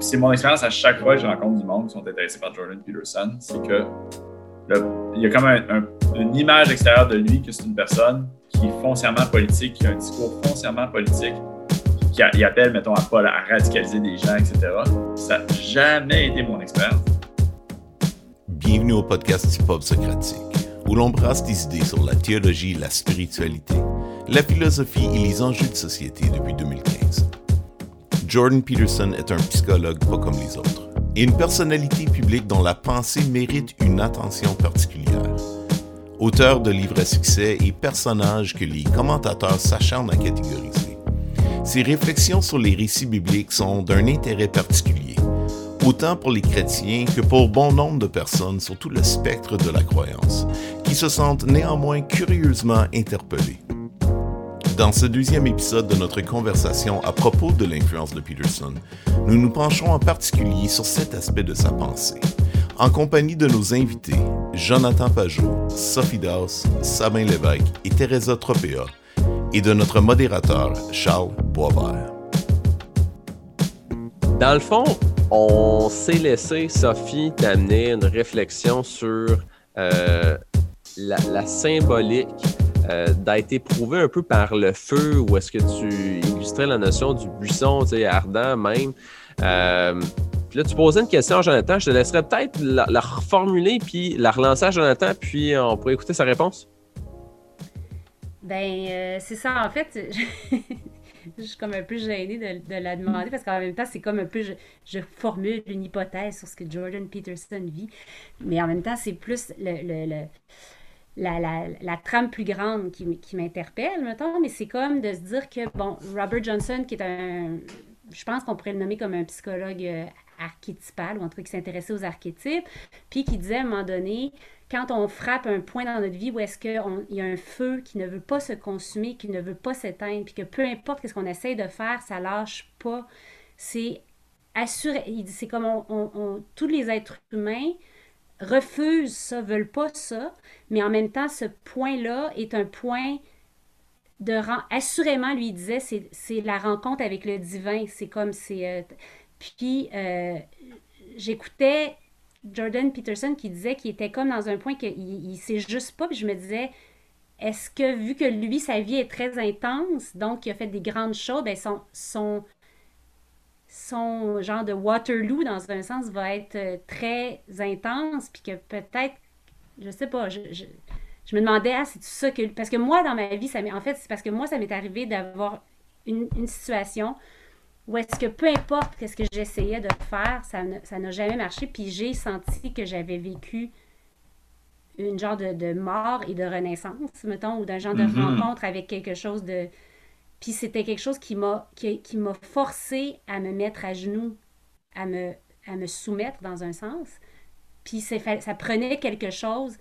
c'est mon expérience à chaque fois que je rencontre du monde qui sont intéressés par Jordan Peterson, c'est que il y a comme une image extérieure de lui que c'est une personne qui est foncièrement politique, qui a un discours foncièrement politique, qui appelle, mettons, à pas à radicaliser des gens, etc. Ça n'a jamais été mon expérience. Bienvenue au podcast Hip Hop Socratique, où l'on brasse des idées sur la théologie, la spiritualité, la philosophie et les enjeux de société depuis 2015. Jordan Peterson est un psychologue pas comme les autres, et une personnalité publique dont la pensée mérite une attention particulière. Auteur de livres à succès et personnage que les commentateurs s'acharnent à catégoriser. Ses réflexions sur les récits bibliques sont d'un intérêt particulier, autant pour les chrétiens que pour bon nombre de personnes sur tout le spectre de la croyance, qui se sentent néanmoins curieusement interpellées. Dans ce deuxième épisode de notre conversation à propos de l'influence de Peterson, nous nous penchons en particulier sur cet aspect de sa pensée, en compagnie de nos invités Jonathan Pajot, Sophie Daus, Sabin Lévesque et Teresa Tropea, et de notre modérateur Charles Boisvert. Dans le fond, on s'est laissé, Sophie, t'amener une réflexion sur euh, la symbolique euh, d'être éprouvé un peu par le feu ou est-ce que tu illustrais la notion du buisson, tu sais, ardent même. Euh, puis là, tu posais une question à Jonathan. Je te laisserais peut-être la, reformuler puis la relancer à Jonathan, puis on pourrait écouter sa réponse. Ben, euh, c'est ça. En fait, je suis comme un peu gênée de, la demander parce qu'en même temps, c'est comme un peu, je, formule une hypothèse sur ce que Jordan Peterson vit, mais en même temps, c'est plus le la, trame plus grande qui, qui m'interpelle, mettons, mais c'est comme de se dire que, bon, Robert Johnson, qui est un, je pense qu'on pourrait le nommer comme un psychologue euh, archétypal, ou tout cas qui s'intéressait aux archétypes, puis qui disait à un moment donné, quand on frappe un point dans notre vie où est-ce qu'il y a un feu qui ne veut pas se consumer, qui ne veut pas s'éteindre, puis que peu importe ce qu'on essaye de faire, ça lâche pas, c'est assuré, c'est comme tous les êtres humains refusent ça, veulent pas ça, mais en même temps, ce point-là est un point de assurément, lui disait, c'est la rencontre avec le divin. C'est comme c'est. Euh, puis euh, j'écoutais Jordan Peterson qui disait qu'il était comme dans un point qu'il il, sait juste pas. Puis je me disais, est-ce que vu que lui, sa vie est très intense, donc il a fait des grandes choses, ben son, son genre de Waterloo, dans un sens, va être euh, très intense, puis que peut-être, je sais pas, je, je, me demandais, ah, c'est ça que. Parce que moi, dans ma vie, ça en fait, c'est parce que moi, ça m'est arrivé d'avoir une, situation où est-ce que peu importe ce que j'essayais de faire, ça n'a jamais marché, puis j'ai senti que j'avais vécu une genre de, mort et de renaissance, mettons, ou d'un genre de mm-hmm. rencontre avec quelque chose de, puis c'était quelque chose qui m'a qui, qui m'a forcé à me mettre à genoux, à me, à me soumettre dans un sens. Puis ça prenait quelque chose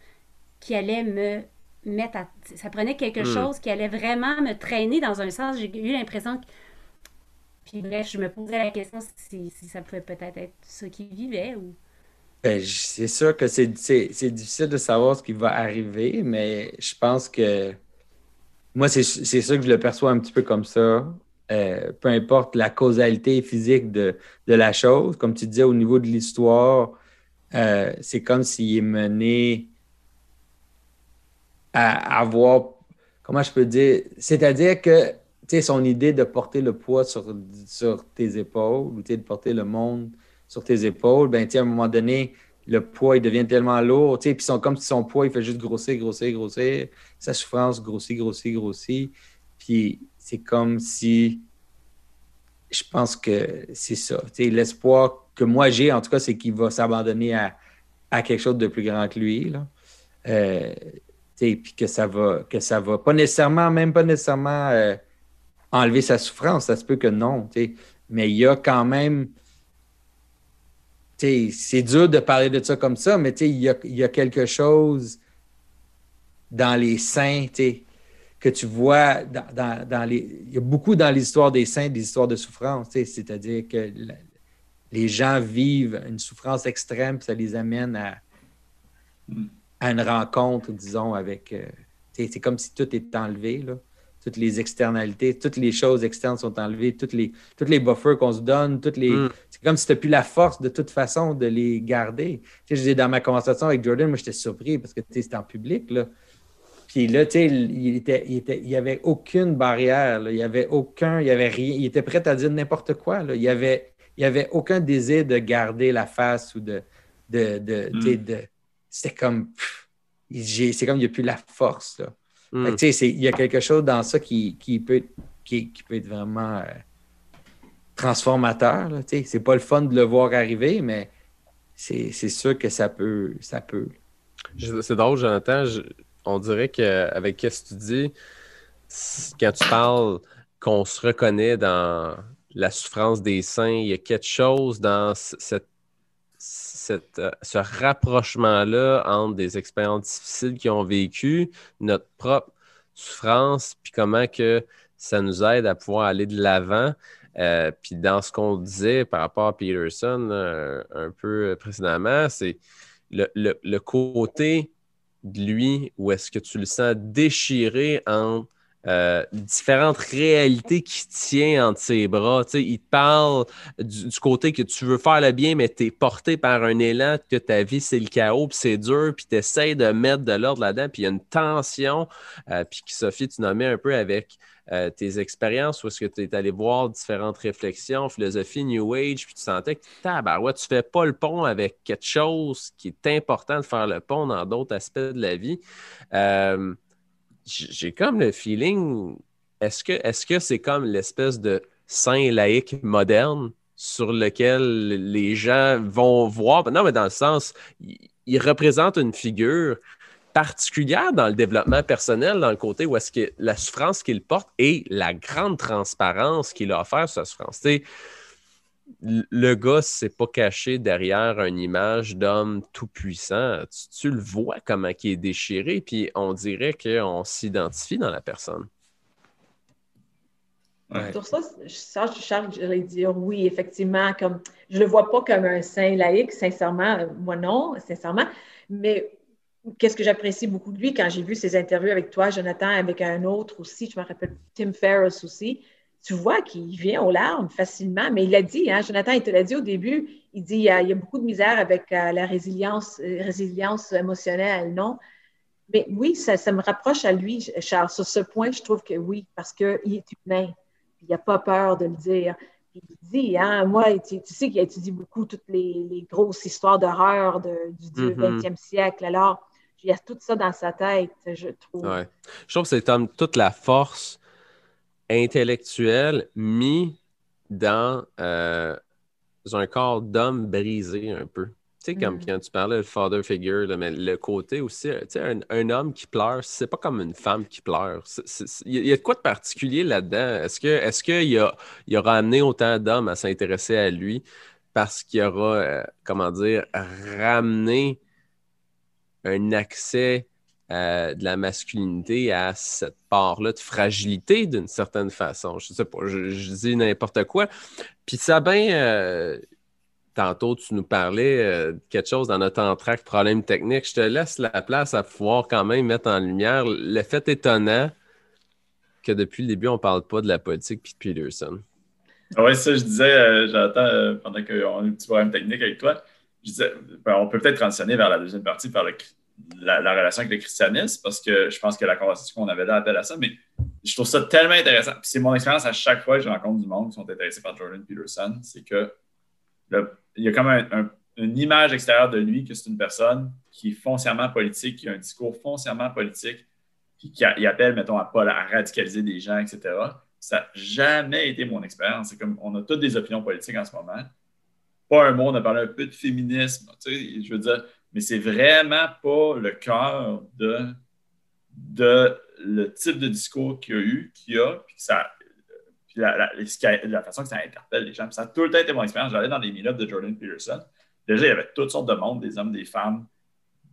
qui allait me mettre à... Ça prenait quelque hmm. chose qui allait vraiment me traîner dans un sens. J'ai eu l'impression que... Puis bref, je me posais la question si, si ça pouvait peut-être être ça qui vivait ou... Ben, c'est sûr que c'est difficile de savoir ce qui va arriver, mais je pense que moi, c'est ça que je le perçois un petit peu comme ça. Euh, peu importe la causalité physique de, la chose, comme tu disais au niveau de l'histoire, euh, c'est comme s'il est mené à avoir, comment je peux dire, c'est-à-dire que son idée de porter le poids sur, sur tes épaules ou de porter le monde sur tes épaules, ben, à un moment donné, le poids, il devient tellement lourd, puis comme si son poids, il fait juste grossir, grossir, grossir, sa souffrance grossit, grossit, grossit, puis c'est comme si, je pense que c'est ça, l'espoir que moi j'ai, en tout cas, c'est qu'il va s'abandonner à, quelque chose de plus grand que lui, là. Euh, puis que ça va, que ça va pas nécessairement, même pas nécessairement euh, enlever sa souffrance, ça se peut que non, mais il y a quand même c'est dur de parler de ça comme ça, mais il y a, quelque chose dans les saints que tu vois dans, les. Il y a beaucoup dans l'histoire des saints des histoires de souffrance, c'est-à-dire que les gens vivent une souffrance extrême, ça les amène à, à une rencontre, disons, avec. Euh, c'est comme si tout est enlevé. Là. Toutes les externalités, toutes les choses externes sont enlevées, toutes les, toutes les buffers qu'on se donne, toutes les. Mm. C'est comme si tu n'as plus la force de toute façon de les garder. Tu sais, je dis dans ma conversation avec Jordan, moi j'étais surpris parce que tu sais, c'était en public. Là. Puis là, tu sais, il était, il était, il avait aucune barrière. là. Il n'y avait aucun, il avait rien. Il était prêt à dire n'importe quoi. là. Il y avait, il avait aucun désir de garder la face ou de, de, de, sais, de- c'était comme, c'est comme il n'y a plus la force. Là. Mm. Tu sais, c'est- il y a quelque chose dans ça qui, qui peut, qui, qui peut être vraiment euh, transformateur. tu sais. C'est pas le fun de le voir arriver, mais c'est sûr que ça peut. Ça peut. C'est drôle, Jonathan. je- on dirait qu'avec ce que tu dis, quand tu parles qu'on se reconnaît dans la souffrance des saints, il y a quelque chose dans cette, euh, ce rapprochement-là entre des expériences difficiles qu'ils ont vécues, notre propre souffrance, puis comment que ça nous aide à pouvoir aller de l'avant. Euh, puis dans ce qu'on disait par rapport à Peterson euh, un peu précédemment, c'est le- le côté de lui où est-ce que tu le sens déchiré entre euh, différentes réalités qui tient entre ses bras. Il te parle du, côté que tu veux faire le bien, mais tu es porté par un élan, que ta vie, c'est le chaos, puis c'est dur, puis tu essaies de mettre de l'ordre là-dedans, puis il y a une tension, euh, puis Sophie, tu nommais un peu avec euh, tes expériences, où est-ce que tu es allé voir différentes réflexions, philosophie, New Age, puis tu sentais que tabarouette, tu fais pas le pont avec quelque chose qui est important de faire le pont dans d'autres aspects de la vie. J'ai comme le feeling, est-ce que est-ce que c'est comme l'espèce de saint laïque moderne sur lequel les gens vont voir? Non, mais dans le sens, il, représente une figure particulière dans le développement personnel, dans le côté où est-ce que la souffrance qu'il porte et la grande transparence qu'il a offert sur sa souffrance. Le gars s'est pas caché derrière une image d'homme tout-puissant. Tu, tu le vois comment il est déchiré, puis on dirait qu'on s'identifie dans la personne. Ouais. Sur ça, ça, Charles, j'allais dire oui, effectivement, comme je le vois pas comme un saint laïque, sincèrement, moi non, sincèrement, mais qu'est-ce que j'apprécie beaucoup de lui quand j'ai vu ses interviews avec toi, Jonathan, avec un autre aussi, je me rappelle Tim Ferriss aussi, tu vois qu'il vient aux larmes facilement, mais il l'a dit, hein, Jonathan, il te l'a dit au début, il dit il y a, il y a beaucoup de misère avec euh, la résilience, euh, résilience émotionnelle, non? Mais oui, ça, ça me rapproche à lui, Charles. Sur ce point, je trouve que oui, parce qu'il est humain. Il n'a pas peur de le dire. Il dit, hein, moi, tu, tu sais qu'il étudie beaucoup toutes les, les grosses histoires d'horreur du Mhm. 20e siècle. Alors, il y a tout ça dans sa tête, je trouve. Ouais. Je trouve que c'est comme toute la force intellectuelle mis dans euh, un corps d'homme brisé un peu. Tu sais, comme Mhm. quand tu parlais de father figure, là, mais le côté aussi, tu sais, un, un homme qui pleure, c'est pas comme une femme qui pleure. Il y a- y de quoi de particulier là-dedans? Est-ce que est-ce qu'il a, il aura amené autant d'hommes à s'intéresser à lui parce qu'il aura, euh, comment dire, ramené un accès euh, de la masculinité à cette part-là de fragilité d'une certaine façon. Je sais pas, je, dis n'importe quoi. Puis Sabin, euh, tantôt tu nous parlais euh, de quelque chose dans notre entraque problème technique. Je te laisse la place à pouvoir quand même mettre en lumière le fait étonnant que depuis le début, on parle pas de la politique puis de Peterson. Ah ouais, ça, je disais, euh, j'attends pendant qu'on a un petit problème technique avec toi. Je disais, ben, on peut peut-être transitionner vers la deuxième partie, vers le, la, la relation avec le christianisme, parce que je pense que la conversation qu'on avait là appelle à ça, mais je trouve ça tellement intéressant. Puis c'est mon expérience à chaque fois que je rencontre du monde qui sont intéressés par Jordan Peterson, c'est que il y a comme un- un- une image extérieure de lui que c'est une personne qui est foncièrement politique, qui a un discours foncièrement politique, puis qui appelle, mettons, à pas à radicaliser des gens, etc. Ça n'a jamais été mon expérience. C'est comme on a toutes des opinions politiques en ce moment. Pas un mot, on a parlé un peu de féminisme, tu sais, je veux dire, mais c'est vraiment pas le cœur de, le type de discours qu'il y a eu, qu'il y a, puis ça, puis la, façon que ça interpelle les gens. Ça a tout le temps été mon expérience. J'allais dans des meet-ups de Jordan Peterson. Déjà, il y avait toutes sortes de monde, des hommes, des femmes,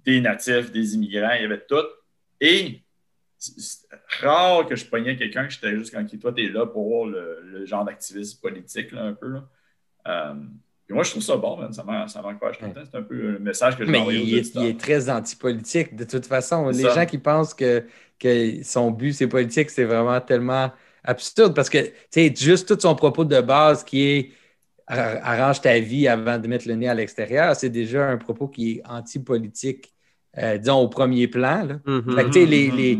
des natifs, des immigrants, il y avait tout. Et c'est rare que je pognais quelqu'un que j'étais juste quand toi, tu es là pour le, le genre d'activisme politique, là, un peu. Euh, puis moi, je trouve ça bon, man. ça m'en- ça m'encourage tout le temps. C'est un peu le message que je vais Mais aux il est, il est très antipolitique, de toute façon. C'est Les ça. gens qui pensent que que son but, ses politiques, c'est vraiment tellement absurde parce que, tu sais, juste tout son propos de base qui est arrange ta vie avant de mettre le nez à l'extérieur, c'est déjà un propos qui est anti-politique, euh, disons, au premier plan. Là. Mhm. Fait que, tu sais, les, les,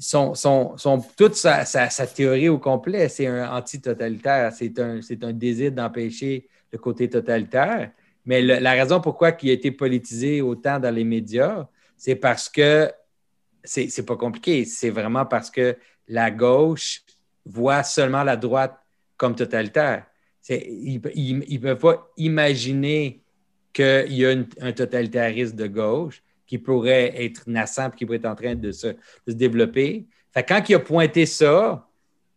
son, son, son- toute sa, sa- théorie au complet, c'est un anti-totalitaire. C'est un, un désir d'empêcher le côté totalitaire. Mais la raison pourquoi il a été politisé autant dans les médias, c'est parce que c'est pas compliqué. C'est vraiment parce que la gauche voit seulement la droite comme totalitaire. Ils ne peuvent pas imaginer qu'il y a un totalitarisme de gauche qui pourrait être naissant et qui pourrait être en train de se, de se développer. Fait quand il a pointé ça,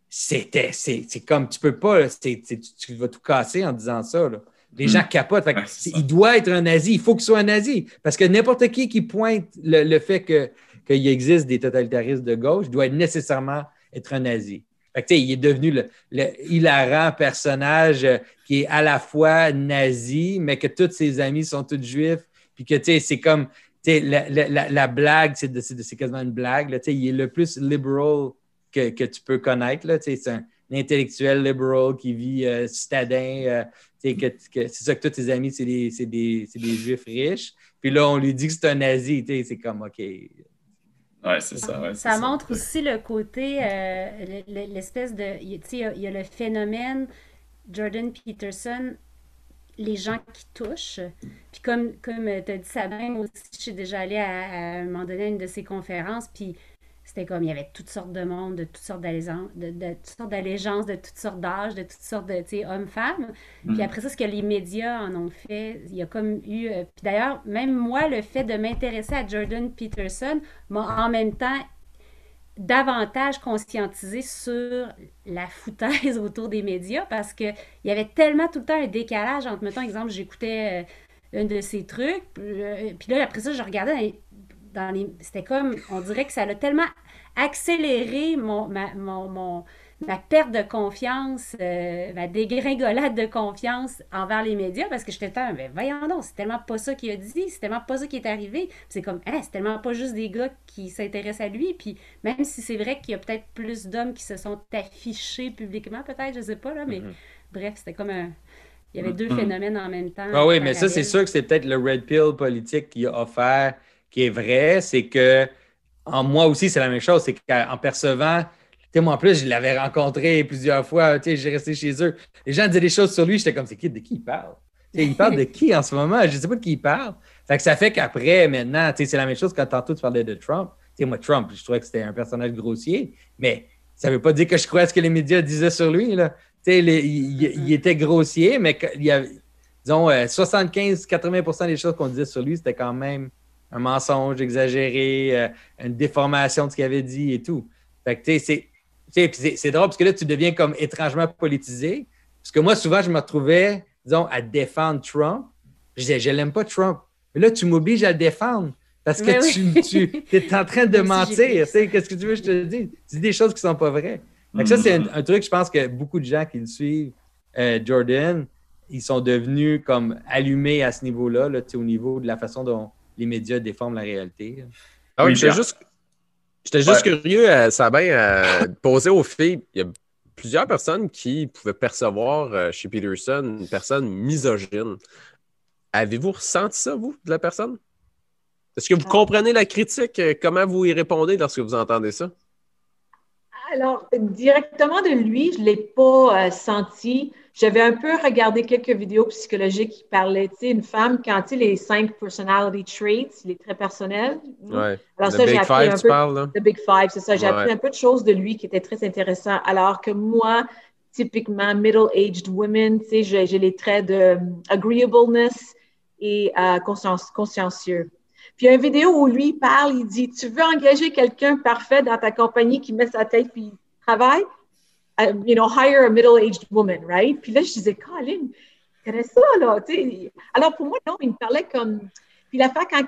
c'était, c'est, comme, tu peux pas, tu, tu vas tout casser en disant ça. là. Les Mm. gens capotent. Fait Ouais, il doit être un nazi. Il faut qu'il soit un nazi. Parce que n'importe qui qui pointe le, le fait que, qu'il existe des totalitaristes de gauche doit nécessairement être un nazi. Fait que, il est devenu le, le hilarant personnage euh, qui est à la fois nazi, mais que tous ses amis sont tous juifs. Puis que, c'est comme, la, la- la- la blague, c'est, de- c'est de- c'est quasiment une blague. là. Tu sais, il est le plus liberal que, que tu peux connaître. Là. Tu sais, C'est un, intellectuel liberal qui vit euh, citadin. euh, tu sais, que, que- c'est ça que tous tes amis, c'est des, c'est des, c'est des juifs riches. Puis là, on lui dit que c'est un nazi. tu sais, C'est comme, OK. Ouais, c'est ça. ouais, c'est Ça montre aussi le côté, euh, le- le- l'espèce de. Tu sais, il y a- il y a le phénomène Jordan Peterson, les gens qui touchent. Puis comme, comme tu as dit, Sabin, moi aussi, je suis déjà allée à, à un moment donné à une de ses conférences, puis c'était comme, il y avait toutes sortes de monde, de toutes sortes d'allégeances, de, de toutes sortes d'allégeances, de toutes sortes d'âges, de toutes sortes de, tu sais, hommes-femmes. Puis Mm. après ça, ce que les médias en ont fait, il y a comme eu... euh, puis d'ailleurs, même moi, le fait de m'intéresser à Jordan Peterson m'a en même temps davantage conscientisé sur la foutaise autour des médias parce que il y avait tellement tout le temps un décalage entre, mettons, exemple, j'écoutais euh, un de ces trucs, euh, puis là, après ça, je regardais dans les... dans les- C'était comme, on dirait que ça a tellement accéléré mon, ma, mon, mon- ma perte de confiance, euh, ma dégringolade de confiance envers les médias parce que j'étais tellement, ben voyons donc, c'est tellement pas ça qu'il a dit, c'est tellement pas ça qui est arrivé. C'est comme, hein, c'est tellement pas juste des gars qui s'intéressent à lui. Puis même si c'est vrai qu'il y a peut-être plus d'hommes qui se sont affichés publiquement, peut-être, je sais pas, là, mais bref, c'était comme un. Il y avait deux Mhm. phénomènes en même temps. Ah oui, mais ça, c'est sûr que c'est peut-être le red pill politique qu'il a offert qui est vrai. C'est que, en moi aussi, c'est la même chose. C'est qu'en percevant, sais, moi en plus, je l'avais rencontré plusieurs fois, tu sais, j'ai resté chez eux. Les gens disaient des choses sur lui, j'étais comme, c'est qui, de qui il parle? Tu sais, il parle de qui en ce moment? Je ne sais pas de qui il parle. Fait que ça fait qu'après, maintenant, c'est la même chose quand tantôt tu parlais de Trump. Tu sais, moi, Trump, je trouvais que c'était un personnage grossier, mais ça ne veut pas dire que je crois ce que les médias disaient sur lui. Là. Tu sais, les- il, il- il était grossier, mais il y avait, disons, 75-80% des choses qu'on disait sur lui, c'était quand même un mensonge exagéré, euh, une déformation de ce qu'il avait dit et tout. Fait que, tu sais, c'est- tu sais, puis c'est drôle parce que là, tu deviens comme étrangement politisé. Parce que moi, souvent, je me retrouvais, disons, à défendre Trump. Je disais, je l'aime pas Trump. Mais là, tu m'obliges à le défendre parce que Mais oui. tu, tu es en train de mentir. Qu'est-ce que tu veux que je te dise? Tu dis des choses qui sont pas vraies. Fait que ça, c'est un, un truc, je pense que beaucoup de gens qui le suivent, euh, Jordan, ils sont devenus comme allumés à ce niveau-là, là, au niveau de la façon dont les médias déforment la réalité. Ah oui, Oui, j'étais bien. juste, j'étais juste Ouais. curieux, euh, Sabin, à poser aux filles. Il y a plusieurs personnes qui pouvaient percevoir euh, chez Peterson une personne misogyne. Avez-vous ressenti ça, vous, de la personne? Est-ce que vous comprenez la critique? Euh, Comment vous y répondez lorsque vous entendez ça? Alors, directement de lui, je ne l'ai pas euh, senti. J'avais un peu regardé quelques vidéos psychologiques qui parlaient, tu sais, une femme, quand tu les cinq personality traits, les traits personnels. Ouais. Alors ça, j'ai appris Five, un tu peu- parles, là? The Big Five, c'est ça. J'ai Ouais. appris un peu de choses de lui qui étaient très intéressants. Alors que moi, typiquement, middle-aged women, tu sais, j'ai les traits de euh, agreeableness et euh, conscience- consciencieux. Puis il y a une vidéo où lui parle, il dit Tu veux engager quelqu'un parfait dans ta compagnie qui met sa tête puis il travaille? Uh, You know, hire a middle-aged woman, right? Puis là, je disais Colin, connais ça, là. Alors pour moi, non, il me parlait comme. Puis l'affaire, quand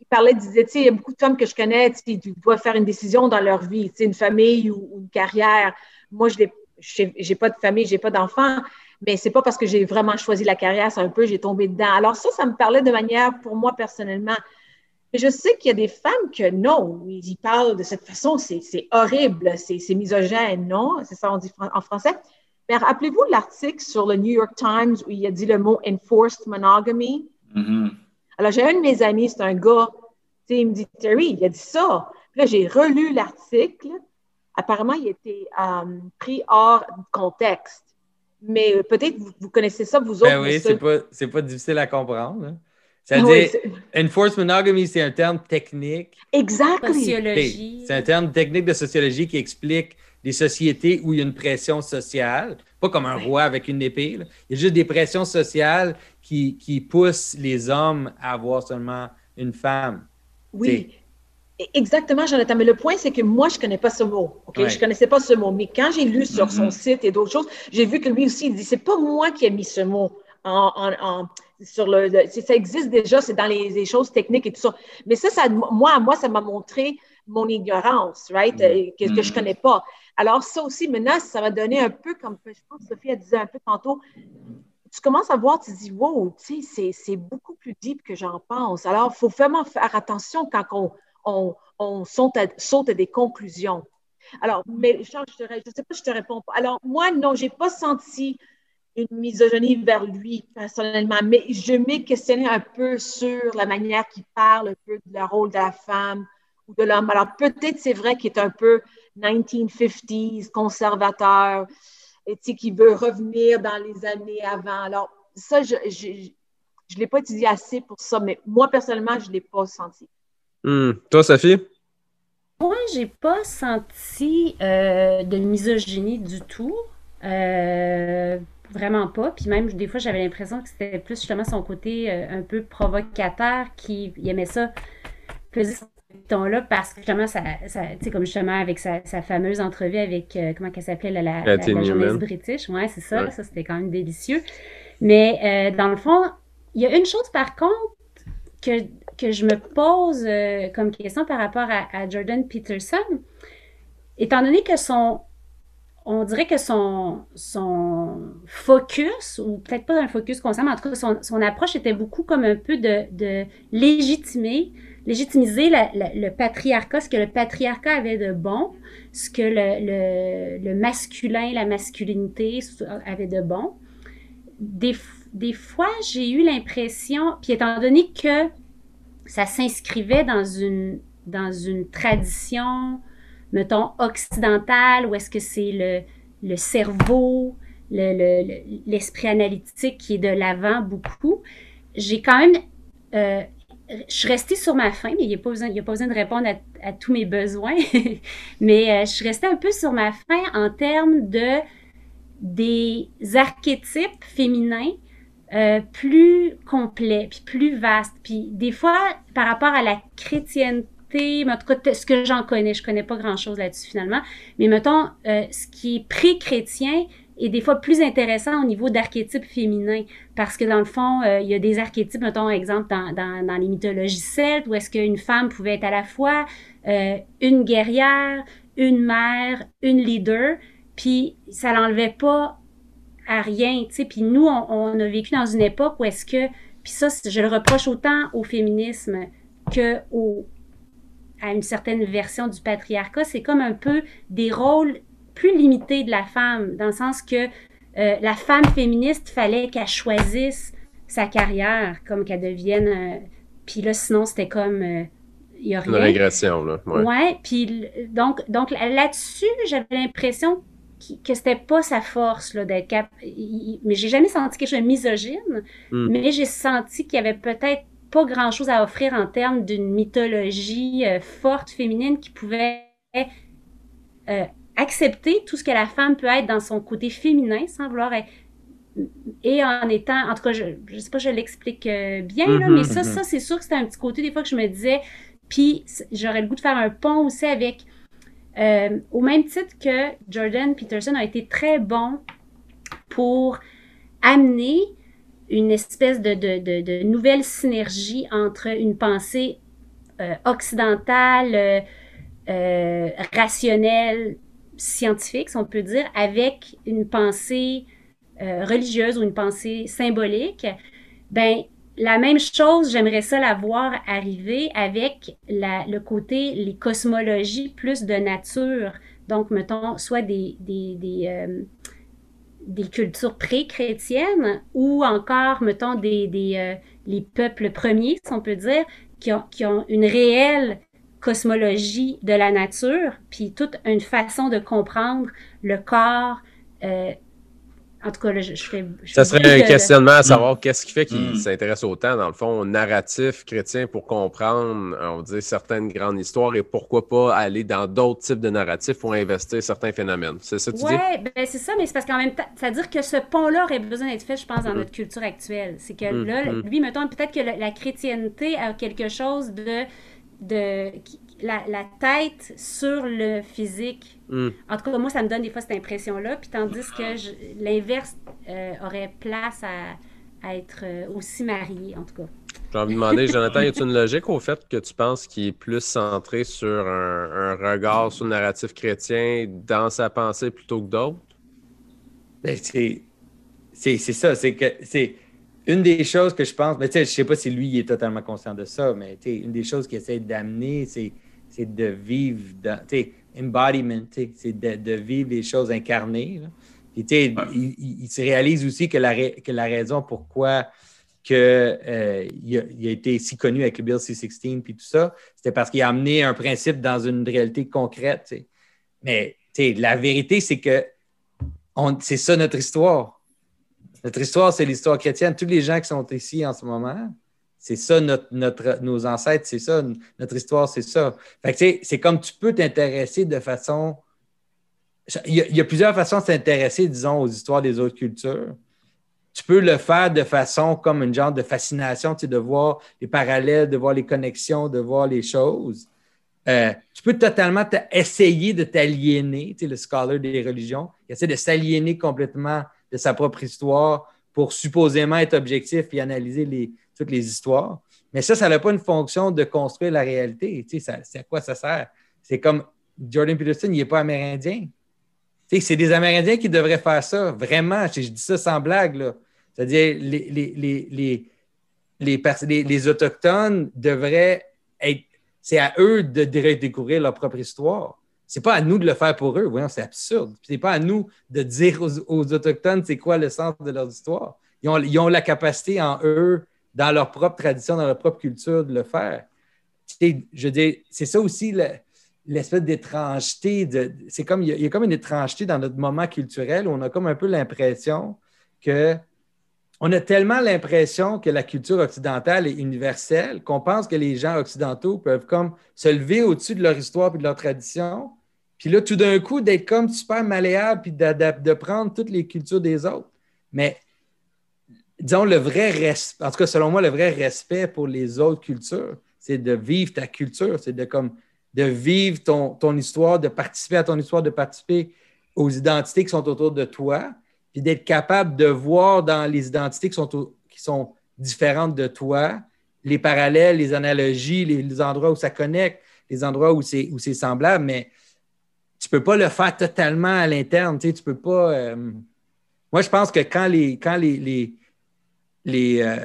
il parlait, il disait, tu sais, il y a beaucoup de femmes que je connais, ils doivent faire une décision dans leur vie, tu sais, une famille ou, une carrière. Moi, je n'ai pas de famille, j'ai pas d'enfants, mais c'est pas parce que j'ai vraiment choisi la carrière, c'est un peu, j'ai tombé dedans. Alors ça, ça me parlait de manière, pour moi, personnellement, Mais je sais qu'il y a des femmes que non, ils parlent de cette façon, c'est horrible, c'est misogène, non? C'est ça, on dit en français. Mais rappelez-vous l'article sur le New York Times où il a dit le mot enforced monogamy? Mm-hmm. Alors, j'ai un de mes amis, c'est un gars, il me dit, Terry, il a dit ça. Puis là, j'ai relu l'article. Apparemment, il était euh, pris hors contexte. Mais peut-être vous, vous, connaissez ça, vous ben autres. oui, c'est pas, pas difficile à comprendre. Hein. C'est-à-dire, enforced monogamy, c'est un terme technique. Exactement. Sociologie. C'est un terme technique de sociologie qui explique des sociétés où il y a une pression sociale, pas comme un roi avec une épée. Il y a juste des pressions sociales qui, qui poussent les hommes à avoir seulement une femme. Oui. Exactement, Jonathan. Mais le point, c'est que moi, je ne connais pas ce mot. Ok, Je ne connaissais pas ce mot. Mais quand j'ai lu sur son mm-hmm. site et d'autres choses, j'ai vu que lui aussi, il dit c'est pas moi qui ai mis ce mot en, sur le, ça existe déjà, c'est dans les, choses techniques et tout ça. Mais ça, ça moi, moi, ça m'a montré mon ignorance, right, mm. euh, que, que, je mm. connais pas. Alors, ça aussi, maintenant, ça va donner un peu, comme je pense que Sophie a dit un peu tantôt, tu commences à voir, tu te dis, wow, tu sais, c'est beaucoup plus deep que j'en pense. Alors, il faut vraiment faire attention quand on, on, on saute, à, saute, à, des conclusions. Alors, mais Charles, je ne sais pas si je te réponds pas. Alors, moi, non, je n'ai pas senti une misogynie vers lui personnellement, mais je m'ai questionné un peu sur la manière qu'il parle un peu de rôle de la femme ou de l'homme. Alors peut-être c'est vrai qu'il est un peu 1950s, conservateur, et qui veut revenir dans les années avant. Alors ça, je ne l'ai pas étudié assez pour ça, mais moi personnellement, je ne l'ai pas senti. Hmm. Toi, Sophie? Moi, j'ai pas senti euh, de misogynie du tout. Euh, Vraiment pas. Puis même, des fois, j'avais l'impression que c'était plus justement son côté euh, un peu provocateur qui aimait ça, faisait ce ton-là parce que justement, ça, ça tu sais, comme justement avec sa, fameuse entrevue avec, euh, comment qu'elle s'appelait, la, la, journaliste british. Ouais, c'est ça. ça, c'était quand même délicieux. Mais euh, dans le fond, il y a une chose par contre que, que je me pose comme question par rapport à, à Jordan Peterson. Étant donné que son, on dirait que son, son focus, ou peut-être pas un focus conscient, mais en tout cas, son, approche était beaucoup comme un peu de, légitimer, légitimiser le patriarcat, ce que le patriarcat avait de bon, ce que le, masculin, la masculinité avait de bon. Des, des fois, j'ai eu l'impression, puis étant donné que ça s'inscrivait dans une, dans une tradition mettons, occidental, ou est-ce que c'est le, le, cerveau, l'esprit le, analytique qui est de l'avant beaucoup? J'ai quand même... Euh, je suis restée sur ma faim, mais il n'y a, a pas besoin de répondre à, tous mes besoins. mais euh, je suis restée un peu sur ma faim en termes de des archétypes féminins euh, plus complets, puis plus vastes. Puis des fois, par rapport à la mais en tout cas, ce que j'en connais, je connais pas grand-chose là-dessus finalement, mais mettons, euh, ce qui est pré-chrétien est des fois plus intéressant au niveau d'archétypes féminins, parce que dans le fond, euh, il y a des archétypes, mettons, exemple, dans, dans, dans les mythologies celtes, où est-ce qu'une femme pouvait être à la fois euh, une guerrière, une mère, une leader, puis ça l'enlevait pas à rien, tu sais, puis nous, on, on, a vécu dans une époque où est-ce que, puis ça, je le reproche autant au féminisme que au, à une certaine version du patriarcat, c'est comme un peu des rôles plus limités de la femme, dans le sens que euh, la femme féministe, fallait qu'elle choisisse sa carrière, comme qu'elle devienne... Euh, puis là, sinon, c'était comme... il euh, y a rien. Une régression, là. Ouais, puis donc, donc là-dessus, j'avais l'impression que c'était pas sa force là, d'être cap... Mais j'ai jamais senti quelque chose de misogyne, hmm. mais j'ai senti qu'il y avait peut-être pas grand-chose à offrir en termes d'une mythologie euh, forte féminine qui pouvait euh, accepter tout ce que la femme peut être dans son côté féminin sans vouloir être et en étant, en tout cas, je, je sais pas, je l'explique euh, bien, là, mais ça, mm-hmm. ça, c'est sûr que c'était un petit côté des fois que je me disais, puis j'aurais le goût de faire un pont aussi avec, au même titre que Jordan Peterson a été très bon pour amener une espèce de, de, de, nouvelle synergie entre une pensée euh, occidentale, euh, euh, rationnelle, scientifique, si on peut dire, avec une pensée religieuse ou une pensée symbolique, ben la même chose, j'aimerais ça la voir arriver avec le côté, les cosmologies plus de nature. Donc, mettons, soit des, des, des cultures pré-chrétiennes ou encore, mettons, des, des euh, les peuples premiers, si on peut dire, qui ont, qui ont une réelle cosmologie de la nature, puis toute une façon de comprendre le corps, euh, en tout cas, là, je, fais. ça serait un questionnement à savoir qu'est-ce qui fait qu'il mm. s'intéresse autant, dans le fond, au narratif chrétien pour comprendre, on va dire, certaines grandes histoires et pourquoi pas aller dans d'autres types de narratifs pour investir certains phénomènes. C'est ça que tu dis? Oui, ben c'est ça, mais c'est parce qu'en même temps, c'est-à-dire que ce pont-là aurait besoin d'être fait, je pense, dans mm. notre culture actuelle. C'est que mm. là, lui, mettons, peut-être que la, chrétienté a quelque chose de. de la, la, tête sur le physique. Hmm. En tout cas, moi, ça me donne des fois cette impression-là. Puis tandis que l'inverse euh, aurait place à, à être euh, aussi marié, en tout cas. J'ai envie de demander, Jonathan, y a une logique au fait que tu penses qu'il est plus centré sur un, un, regard sur le narratif chrétien dans sa pensée plutôt que d'autres? Ben, c'est ça, c'est que c'est une des choses que je pense, mais je sais pas si lui est totalement conscient de ça, mais une des choses qu'il essaie d'amener, c'est c'est de vivre dans, embodiment, c'est de, vivre les choses incarnées. il, se réalise aussi que la, que la raison pourquoi que, euh, il, a, été si connu avec le Bill C-16 puis tout ça, c'était parce qu'il a amené un principe dans une réalité concrète. Mais la vérité, c'est que c'est ça notre histoire. Notre histoire, c'est l'histoire chrétienne. Tous les gens qui sont ici en ce moment, c'est ça, notre, nos ancêtres, c'est ça, notre histoire, c'est ça. Fait c'est comme tu peux t'intéresser de façon. Il y, a, plusieurs façons de s'intéresser, disons, aux histoires des autres cultures. Tu peux le faire de façon comme une genre de fascination, tu de voir les parallèles, de voir les connexions, de voir les choses. Euh, tu peux totalement essayer de t'aliéner, tu le scholar des religions, il essaie de s'aliéner complètement de sa propre histoire pour supposément être objectif et analyser les, toutes les histoires. Mais ça, ça n'a pas une fonction de construire la réalité. Tu sais, c'est à quoi ça sert? C'est comme Jordan Peterson, il n'est pas amérindien. C'est des Amérindiens qui devraient faire ça, vraiment. Je, dis ça sans blague. C'est-à-dire, les, Autochtones devraient être. C'est à eux de découvrir leur propre histoire. C'est pas à nous de le faire pour eux. C'est absurde. C'est pas à nous de dire aux, Autochtones c'est quoi le sens de leur histoire. Ils ont la capacité en eux dans leur propre tradition, dans leur propre culture de le faire. je veux c'est ça aussi l'espèce d'étrangeté. De, c'est comme, il y, a, comme une étrangeté dans notre moment culturel où on a comme un peu l'impression que on a tellement l'impression que la culture occidentale est universelle qu'on pense que les gens occidentaux peuvent comme se lever au-dessus de leur histoire et de leur tradition. Puis là, tout d'un coup, d'être comme super malléable puis de prendre toutes les cultures des autres. Mais disons, le vrai respect, en tout cas, selon moi, le vrai respect pour les autres cultures, c'est de vivre ta culture, c'est de comme de vivre ton, ton, histoire, de participer à ton histoire, de participer aux identités qui sont autour de toi, puis d'être capable de voir dans les identités qui sont, qui sont différentes de toi, les parallèles, les analogies, les, endroits où ça connecte, les endroits où c'est, où c'est semblable, mais tu ne peux pas le faire totalement à l'interne. Tu ne peux pas. Euh, moi, je pense que quand les, quand les euh,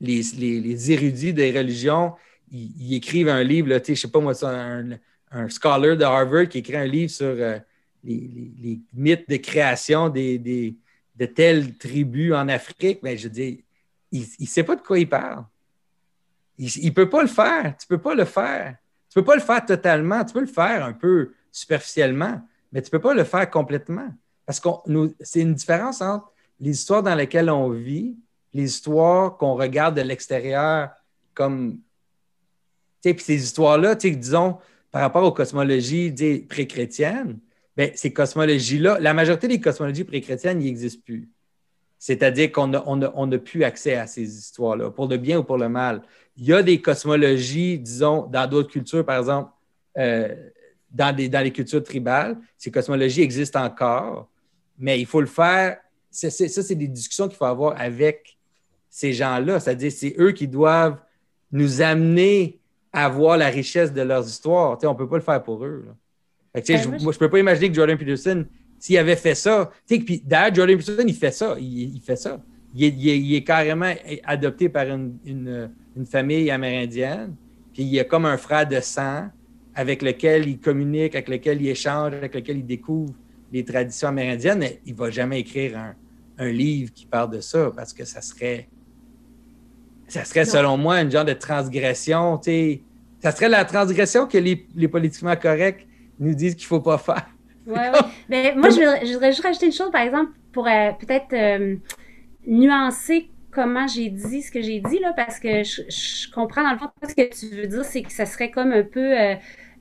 les, les, érudits des religions, ils, écrivent un livre, je ne sais pas moi, un, un, scholar de Harvard qui écrit un livre sur euh, les, mythes de création des, de telles tribus en Afrique, mais ben, je dis, il ne sait pas de quoi il parle. Il ne peut pas le faire. Tu ne peux pas le faire. Tu ne peux pas le faire totalement. Tu peux le faire un peu superficiellement, mais tu ne peux pas le faire complètement. Parce que c'est une différence entre les histoires dans lesquelles on vit, les histoires qu'on regarde de l'extérieur comme. Puis ces histoires-là, disons, par rapport aux cosmologies pré-chrétiennes, ben, ces cosmologies-là, la majorité des cosmologies pré-chrétiennes n'existent plus. C'est-à-dire qu'on n'a on plus accès à ces histoires-là, pour le bien ou pour le mal. Il y a des cosmologies, disons, dans d'autres cultures, par exemple, euh, dans, des, dans les cultures tribales, ces cosmologies existent encore, mais il faut le faire ça, c'est des discussions qu'il faut avoir avec ces gens-là. C'est-à-dire, c'est eux qui doivent nous amener à voir la richesse de leurs histoires. on ne peut pas le faire pour eux. Ben, je ne peux pas imaginer que Jordan Peterson, s'il avait fait ça, puis d'ailleurs, Jordan Peterson, il fait ça. Il, fait ça. il est, carrément adopté par une, famille amérindienne, puis il a comme un frère de sang avec lequel il communique, avec lequel il échange, avec lequel il découvre les traditions amérindiennes, mais il ne va jamais écrire un, livre qui parle de ça parce que ça serait, ça serait selon moi, une genre de transgression. Ça serait la transgression que les, politiquement corrects nous disent qu'il ne faut pas faire. Oui, oui. Mais moi, je voudrais, juste rajouter une chose, par exemple, pour euh, peut-être. Euh, nuancer comment j'ai dit ce que j'ai dit, là, parce que je, comprends dans le fond ce que tu veux dire, c'est que ça serait comme un peu euh,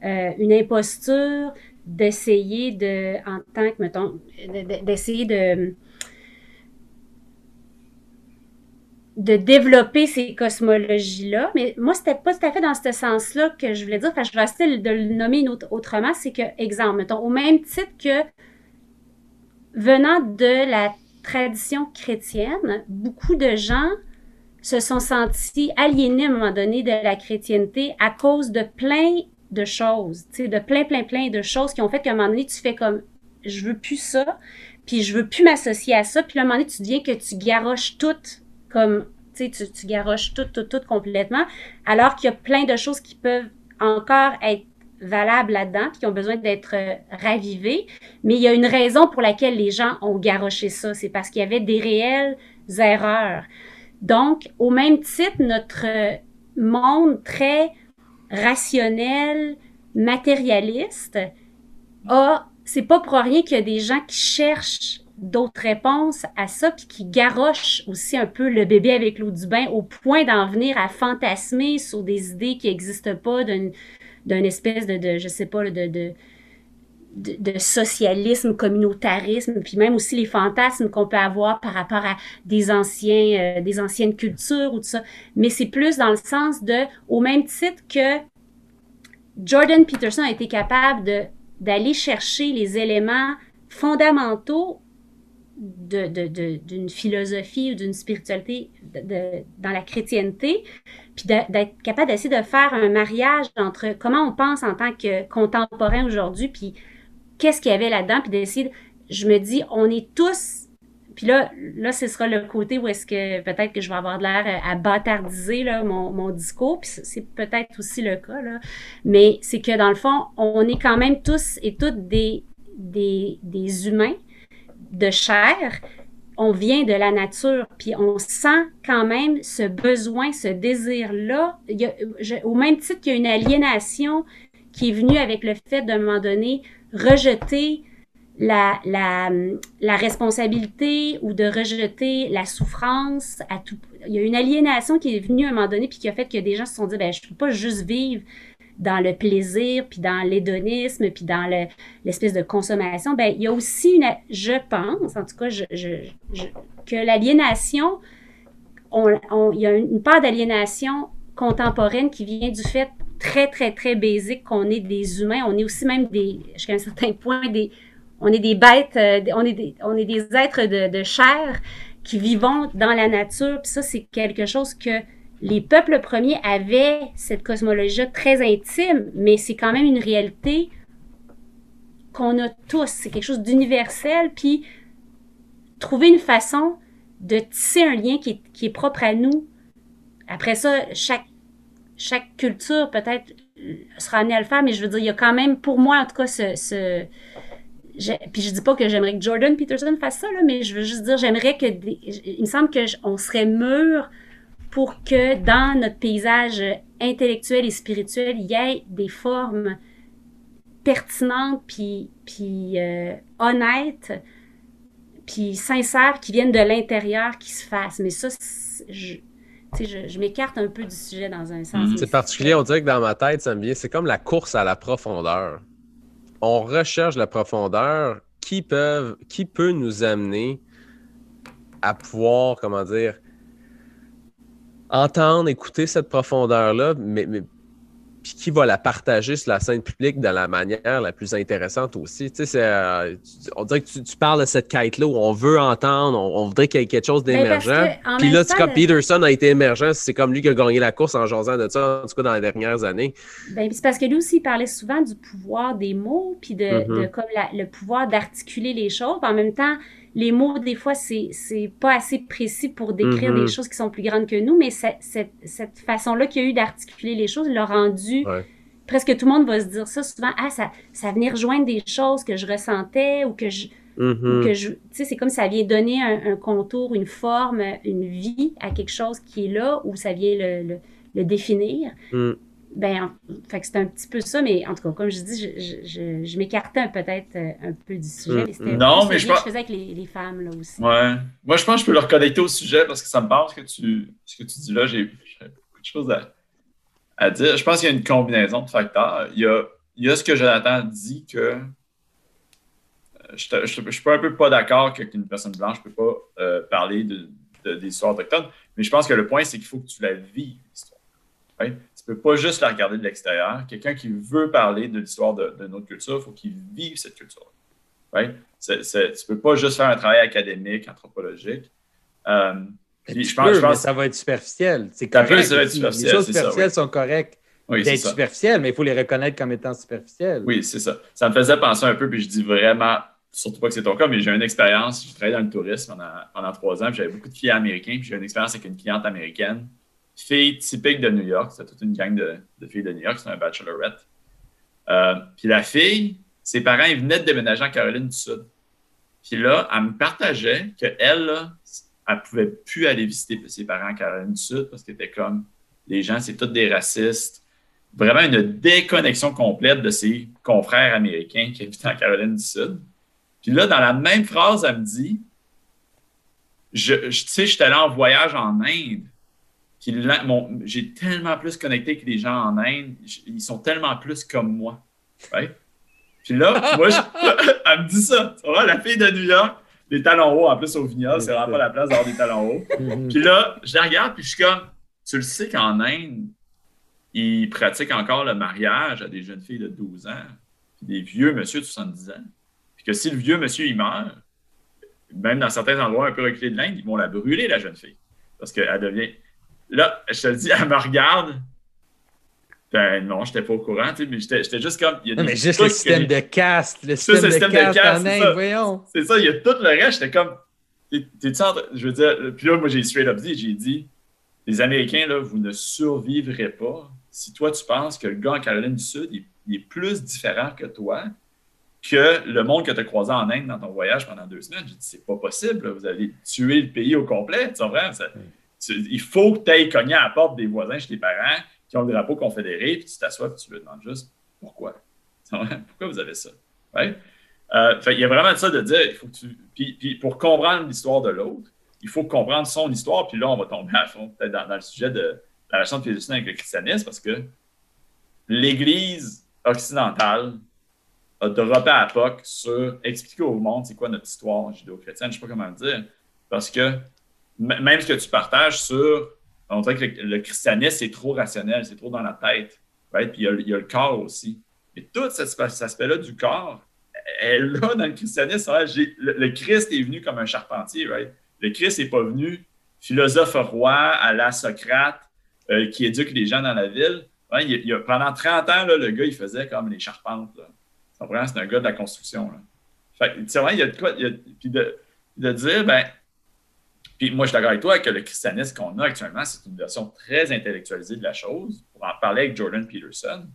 euh, une imposture d'essayer de, en tant que, mettons, d'essayer de, de développer ces cosmologies-là. Mais moi, c'était pas tout à fait dans ce sens-là que je voulais dire. Enfin, je vais essayer de le nommer autrement. C'est que, exemple, mettons, au même titre que venant de la tradition chrétienne, beaucoup de gens se sont sentis aliénés à un moment donné de la chrétienté à cause de plein de choses, de plein, plein, plein de choses qui ont fait qu'à un moment donné, tu fais comme, je veux plus ça, puis je veux plus m'associer à ça, puis à un moment donné, tu deviens que tu garoches tout comme, tu, tu garoches tout, tout, tout complètement, alors qu'il y a plein de choses qui peuvent encore être valables là-dedans, qui ont besoin d'être euh, ravivés. Mais il y a une raison pour laquelle les gens ont garoché ça. C'est parce qu'il y avait des réelles erreurs. Donc, au même titre, notre monde très rationnel, matérialiste, a, c'est pas pour rien qu'il y a des gens qui cherchent d'autres réponses à ça, puis qui garochent aussi un peu le bébé avec l'eau du bain au point d'en venir à fantasmer sur des idées qui n'existent pas, d'une d'un espèce de, de, je sais pas, de, de, socialisme, communautarisme, puis même aussi les fantasmes qu'on peut avoir par rapport à des anciens, euh, des anciennes cultures ou tout ça. Mais c'est plus dans le sens de, au même titre que Jordan Peterson a été capable d'aller chercher les éléments fondamentaux d'une philosophie ou d'une spiritualité dans la chrétienté, puis d'être capable d'essayer de faire un mariage entre comment on pense en tant que contemporain aujourd'hui, puis qu'est-ce qu'il y avait là-dedans, puis d'essayer, je me dis, on est tous, puis là, là, ce sera le côté où est-ce que peut-être que je vais avoir de l'air à bâtardiser là, mon, mon discours, puis c'est peut-être aussi le cas, là, mais c'est que dans le fond, on est quand même tous et toutes des, des, des humains de chair, on vient de la nature, puis on sent quand même ce besoin, ce désir-là. Au même titre qu'il y a une aliénation qui est venue avec le fait d'un moment donné rejeter la, la, la, responsabilité ou de rejeter la souffrance à tout. Il y a une aliénation qui est venue à un moment donné puis qui a fait que des gens se sont dit ben je peux pas juste vivre dans le plaisir, puis dans l'hédonisme, puis dans l'espèce de consommation, ben, il y a aussi, une, je pense, en tout cas, que l'aliénation, il y a une part d'aliénation contemporaine qui vient du fait très, très, très basique qu'on est des humains. On est aussi même des, jusqu'à un certain point, des, on est des bêtes, euh, on est des, on est des êtres de, de chair qui vivons dans la nature. Puis ça, c'est quelque chose que les peuples premiers avaient cette cosmologie très intime, mais c'est quand même une réalité qu'on a tous. C'est quelque chose d'universel, puis trouver une façon de tisser un lien qui est, propre à nous. Après ça, chaque, chaque culture peut-être sera amenée à le faire, mais je veux dire, il y a quand même, pour moi en tout cas, ce... ce puis je dis pas que j'aimerais que Jordan Peterson fasse ça, là, mais je veux juste dire, j'aimerais que... il me semble qu'on serait mûr pour que dans notre paysage intellectuel et spirituel, il y ait des formes pertinentes, puis, puis euh, honnêtes, puis sincères, qui viennent de l'intérieur, qui se fassent. Mais ça, je, je, je m'écarte un peu du sujet dans un sens. C'est particulier, on dirait que dans ma tête, ça me vient, c'est comme la course à la profondeur. On recherche la profondeur qui, peuvent, qui peut nous amener à pouvoir, comment dire, entendre, écouter cette profondeur-là, mais, mais puis qui va la partager sur la scène publique de la manière la plus intéressante aussi. Tu sais, euh, on dirait que tu, parles de cette quête-là où on veut entendre, on, voudrait qu'il y ait quelque chose d'émergent. Puis là, tu, comme Peterson a été émergent, c'est comme lui qui a gagné la course en jasant de ça, en tout cas dans les dernières années. Ben, c'est parce que lui aussi, il parlait souvent du pouvoir des mots, puis de, mm-hmm. comme le pouvoir d'articuler les choses. En même temps, les mots, des fois, c'est pas assez précis pour décrire des Mm-hmm. choses qui sont plus grandes que nous, mais cette, cette, façon-là qu'il y a eu d'articuler les choses l'a rendu. Ouais. Presque tout le monde va se dire ça souvent. Ah, ça, ça venait rejoindre des choses que je ressentais ou que je. Ou que je tu sais, c'est comme ça vient donner un, un contour, une forme, une vie à quelque chose qui est là ou ça vient le, le, le définir. Mm. Ben, en- fait que c'est un petit peu ça, mais en tout cas, comme je dis, je, je, je, je m'écartais un- peut-être euh, un peu du sujet. Mm. mais c'était Non, mais je lien que pense- je faisais avec les, les femmes, là aussi. Ouais. Moi, je pense que je peux le reconnecter au sujet parce que ça me parle ce que tu, ce que tu dis là. J'ai beaucoup de choses à, à dire. Je pense qu'il y a une combinaison de facteurs. Il y a, il y a ce que Jonathan dit que euh, je ne suis pas un peu pas d'accord qu'une personne blanche ne peut pas euh, parler de, de- des histoires autochtones, mais je pense que le point, c'est qu'il faut que tu la vives, l'histoire. Tu ne peux pas juste la regarder de l'extérieur. Quelqu'un qui veut parler de l'histoire de, de notre culture, il faut qu'il vive cette culture. Ouais? C'est- c'est- tu ne peux pas juste faire un travail académique, anthropologique. Euh, puis je pense, peux, je mais ça va être superficiel. C'est Ça peut, correct ça va être aussi. superficiel, Les choses ça, superficielles oui. sont correctes oui, d'être superficielles, mais il faut les reconnaître comme étant superficielles. Oui, c'est ça. Ça me faisait penser un peu, puis je dis vraiment, surtout pas que c'est ton cas, mais j'ai une expérience. J'ai travaillé dans le tourisme pendant, pendant trois ans, puis j'avais beaucoup de clients américains, puis j'ai une expérience avec une cliente américaine, fille typique de New York. C'était toute une gang de, filles de New York, c'était un bachelorette. Euh, puis la fille, ses parents, ils venaient de déménager en Caroline du Sud. Puis là, elle me partageait qu'elle, là, elle pouvait plus aller visiter ses parents en Caroline du Sud parce qu'elle était comme, les gens, c'est tous des racistes vraiment une déconnexion complète de ses confrères américains qui habitent en Caroline du Sud. Puis là, dans la même phrase, elle me dit je, je- Tu sais, j'étais allé en voyage en Inde. Puis là, mon- j'ai tellement plus connecté que les gens en Inde. Ils sont tellement plus comme moi. Ouais. Puis là, moi, je- elle me dit ça. Tu vois, la fille de New York, les talons hauts, en plus au vignoble, c'est vraiment pas la place d'avoir des talons hauts. Mhm. Puis là, je la regarde, puis je suis comme, tu le sais qu'en Inde, ils pratiquent encore le mariage à des jeunes filles de 12 ans, puis des vieux monsieur de 70 ans. Puis que si le vieux monsieur, il meurt, même dans certains endroits un peu reculés de l'Inde, ils vont la brûler, la jeune fille. Parce qu'elle devient. Là, je te le dis, elle me regarde. Ben non, j'étais pas au courant, tu sais, mais j'étais juste comme. il y a Non, mais juste le système de caste, le système, de, système de caste en c'est ça. voyons. C'est ça, il y a tout le reste. J'étais comme. T'es-tu en train- Je veux dire, puis là, moi, j'ai straight up dit, j'ai dit, les Américains, là, vous ne survivrez pas si toi, tu penses que le gars en Caroline du Sud, il, il est plus différent que toi, que le monde que tu as croisé en Inde dans ton voyage pendant deux semaines. J'ai dit, c'est pas possible, là. vous allez tuer le pays au complet. Tu comprends? Ça- tu- il faut que tu ailles cogner à la porte des voisins chez tes parents qui ont le drapeau confédéré, puis tu t'assois et tu leur demandes juste pourquoi. Pourquoi vous avez ça? Euh, il y a vraiment ça de dire. Puis, pour comprendre l'histoire de l'autre, il faut comprendre son histoire, puis là, on va tomber à fond, peut-être dans, le sujet de la relation de Pédicine avec le christianisme, parce que l'Église occidentale a droppé à POC sur expliquer au monde c'est quoi notre histoire judéo-chrétienne, je ne sais pas comment le dire, parce que même ce que tu partages sur. On dirait que le, christianisme, c'est trop rationnel, c'est trop dans la tête. Puis il y, a, le- corps aussi. Et tout cet, aspect-là du corps, est là dans le christianisme. le, Christ est venu comme un charpentier. Le Christ n'est pas venu philosophe roi à la Socrate euh, qui éduque les gens dans la ville. Pendant 30 ans, le gars, il faisait comme les charpentes. C'est un gars de la construction. Là. Fait il y a de quoi. il y a- puis de, de dire, ben, puis moi, je suis d'accord avec toi que le christianisme qu'on a actuellement, c'est une version très intellectualisée de la chose. Pour en parler avec Jordan Peterson,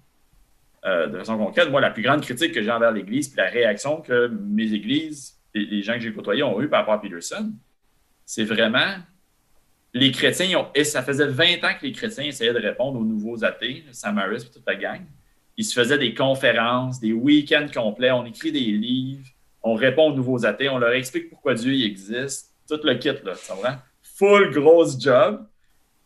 euh, de façon concrète, moi, la plus grande critique que j'ai envers l'Église, puis la réaction que mes églises, les gens que j'ai côtoyés ont eu par rapport à Peterson, c'est vraiment les chrétiens, ont- et ça faisait 20 ans que les chrétiens essayaient de répondre aux nouveaux athées, Sam Harris et toute la gang. Ils se faisaient des conférences, des week-ends complets, on écrit des livres, on répond aux nouveaux athées, on leur explique pourquoi Dieu existe, tout le kit, là, tu comprends? Full grosse job.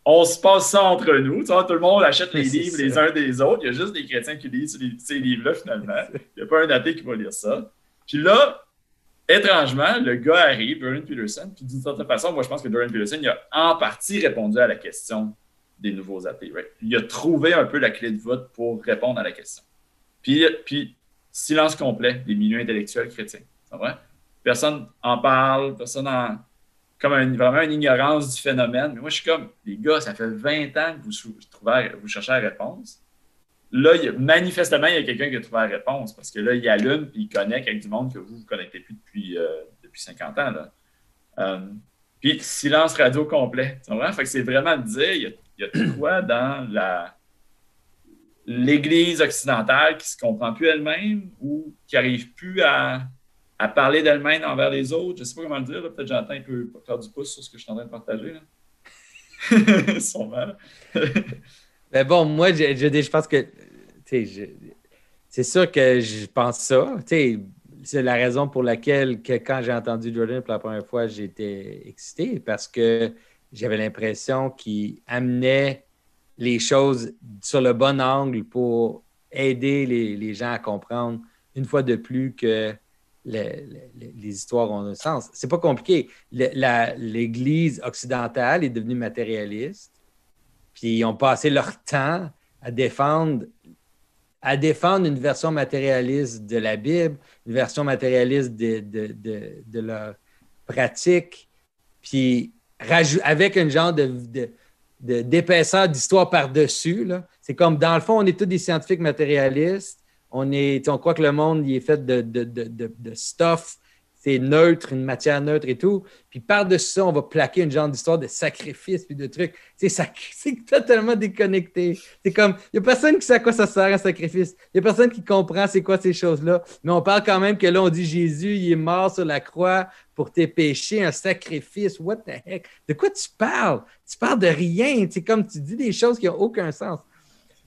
On se passe ça entre nous. Tu vois, tout le monde achète les livres ça. les uns des autres. Il y a juste des chrétiens qui lisent les- ces livres-là, finalement. Il n'y a pas un athée qui va lire ça. Puis là, étrangement, le gars arrive, Jordan Peterson, puis d'une certaine façon, moi, je pense que Jordan Peterson, il a en partie répondu à la question des nouveaux athées. right? Il a trouvé un peu la clé de vote pour répondre à la question. Puis, puis silence complet des milieux intellectuels chrétiens. C'est vrai? Personne en parle, personne en. Comme un- vraiment une ignorance du phénomène. Mais moi, je suis comme, les gars, ça fait 20 ans que vous, trouvez- vous cherchez la réponse. Là, il y a- manifestement, il y a quelqu'un qui a trouvé la réponse parce que là, il allume et il connecte avec du monde que vous ne connectez plus depuis, euh, depuis 50 ans. Là. Euh, puis silence radio complet. Fait que c'est vraiment de dire, il y a, il y a quoi dans la l'Église occidentale qui se comprend plus elle-même ou qui n'arrive plus à, à parler d'elle-même envers les autres. Je ne sais pas comment le dire. Peut-être Jonathan peut faire du pouce sur ce que je suis en train de partager. Là. Mal. Mais bon, moi, je, je, je pense que c'est sûr que je pense ça. C'est la raison pour laquelle que quand j'ai entendu Jordan pour la première fois, j'étais excité parce que j'avais l'impression qu'il amenait les choses sur le bon angle pour aider les, les gens à comprendre une fois de plus que les, histoires ont un sens. C'est pas compliqué. L'Église occidentale est devenue matérialiste, puis ils ont passé leur temps à défendre à défendre une version matérialiste de la Bible, une version matérialiste de, de, de, de leur pratique, puis avec un genre de, d'épaisseur d'histoire par-dessus. C'est comme, dans le fond, on est tous des scientifiques matérialistes. On, est, on croit que le monde il est fait de, de, de stuff c'est neutre, une matière neutre et tout. Puis par-dessus ça, on va plaquer une genre d'histoire de sacrifice puis de trucs. C'est totalement déconnecté. C'est comme, il n'y a personne qui sait à quoi ça sert un sacrifice. Il n'y a personne qui comprend c'est quoi ces choses-là. Mais on parle quand même que là, on dit Jésus, il est mort sur la croix pour tes péchés, un sacrifice. What the heck? De quoi tu parles? Tu parles de rien. C'est comme tu dis des choses qui n'ont aucun sens.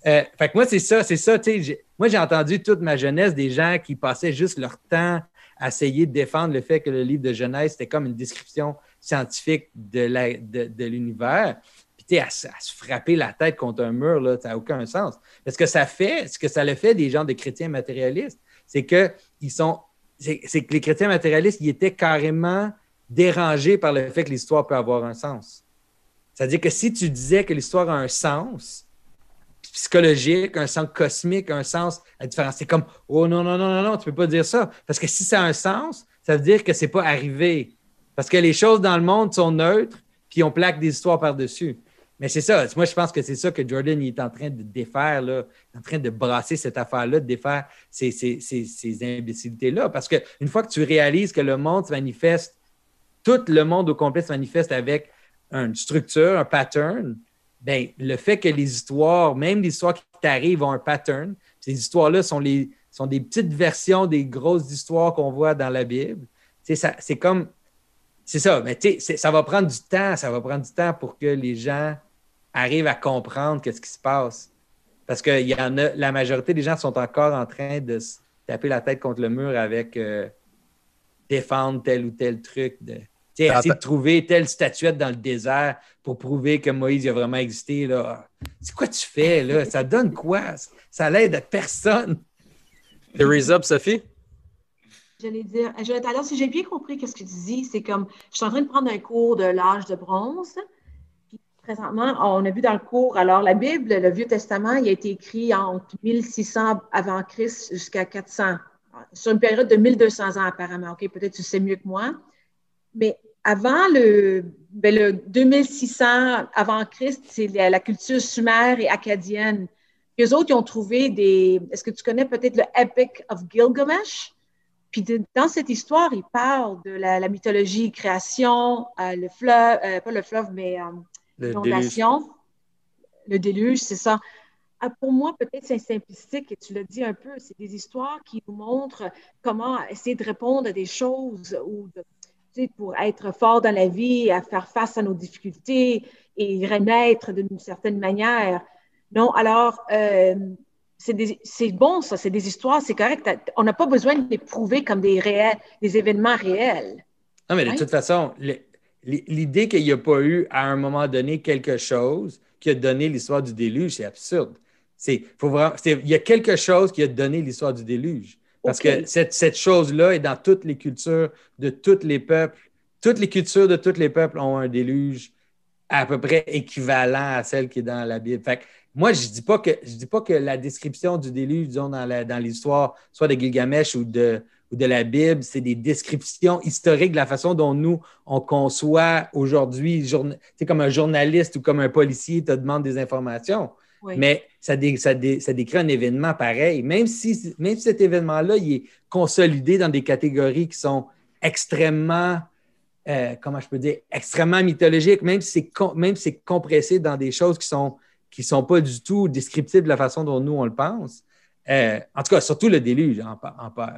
Euh, fait que moi, c'est ça, c'est ça. Moi, j'ai entendu toute ma jeunesse des gens qui passaient juste leur temps essayer de défendre le fait que le livre de Genèse, c'était comme une description scientifique de l'univers. Puis, tu sais, à, se frapper la tête contre un mur, là, ça n'a aucun sens. Parce que ça fait, ce que ça le fait des gens de chrétiens matérialistes, c'est que c'est que les chrétiens matérialistes, ils étaient carrément dérangés par le fait que l'histoire peut avoir un sens. C'est-à-dire que si tu disais que l'histoire a un sens, psychologique, un sens cosmique, un sens à différence. C'est comme, oh non, non, non, non, non, tu peux pas dire ça. Parce que si ça a un sens, ça veut dire que c'est pas arrivé. Parce que les choses dans le monde sont neutres, puis on plaque des histoires par-dessus. Mais c'est ça. Moi, je pense que c'est ça que Jordan est en train de défaire, là, en train de brasser cette affaire-là, de défaire ces, ces, ces, imbécilités-là. Parce qu'une fois que tu réalises que le monde se manifeste, tout le monde au complet se manifeste avec une structure, un pattern, ben, le fait que les histoires, même les histoires qui t'arrivent, ont un pattern. Ces histoires-là sont, sont des petites versions des grosses histoires qu'on voit dans la Bible. C'est comme. C'est ça, mais ça va prendre du temps. Ça va prendre du temps pour que les gens arrivent à comprendre ce qui se passe. Parce que y en a, la majorité des gens sont encore en train de se taper la tête contre le mur avec euh, défendre tel ou tel truc. De, essayer de trouver telle statuette dans le désert pour prouver que Moïse a vraiment existé. Là. C'est quoi tu fais, là? Ça donne quoi? Ça l'aide à personne. The Sophie? J'allais dire, Jonathan, alors si j'ai bien compris ce que tu dis, c'est comme, je suis en train de prendre un cours de l'âge de bronze. Puis présentement, on a vu dans le cours, alors la Bible, le Vieux Testament, il a été écrit entre 1600 avant Christ jusqu'à 400, sur une période de 1200 ans apparemment. OK, peut-être tu sais mieux que moi. Mais avant le, ben le 2600 avant Christ, c'est la, culture sumère et acadienne. Les autres, ils ont trouvé des. Est-ce que tu connais peut-être le Epic of Gilgamesh? Puis dans cette histoire, il parle de la, mythologie création, euh, le fleuve, euh, pas le fleuve, mais euh, l'inondation, le déluge, c'est ça. Ah, pour moi, peut-être c'est simplistique, et tu l'as dit un peu, c'est des histoires qui nous montrent comment essayer de répondre à des choses ou de pour être fort dans la vie, à faire face à nos difficultés et renaître d'une certaine manière. Non, alors, euh, c'est bon, ça, c'est des histoires, c'est correct. On n'a pas besoin de les prouver comme des, réels, des événements réels. Non, mais de toute façon, l'idée qu'il n'y a pas eu à un moment donné quelque chose qui a donné l'histoire du déluge, c'est absurde. Il y a quelque chose qui a donné l'histoire du déluge. Parce que cette, chose-là est dans toutes les cultures de tous les peuples. Toutes les cultures de tous les peuples ont un déluge à peu près équivalent à celle qui est dans la Bible. Fait moi, je ne dis, pas que, dis pas que la description du déluge, disons, dans l'histoire, soit de Gilgamesh ou de, ou de la Bible, c'est des descriptions historiques de la façon dont nous, on conçoit aujourd'hui, comme un journaliste ou comme un policier te demande des informations. Mais ça, décrit un événement pareil. Même si, même cet événement-là, est consolidé dans des catégories qui sont extrêmement, euh, comment je peux dire, extrêmement mythologique, même si c'est compressé dans des choses qui sont qui sont pas du tout descriptives de la façon dont nous on le pense. Euh, en tout cas, surtout le déluge,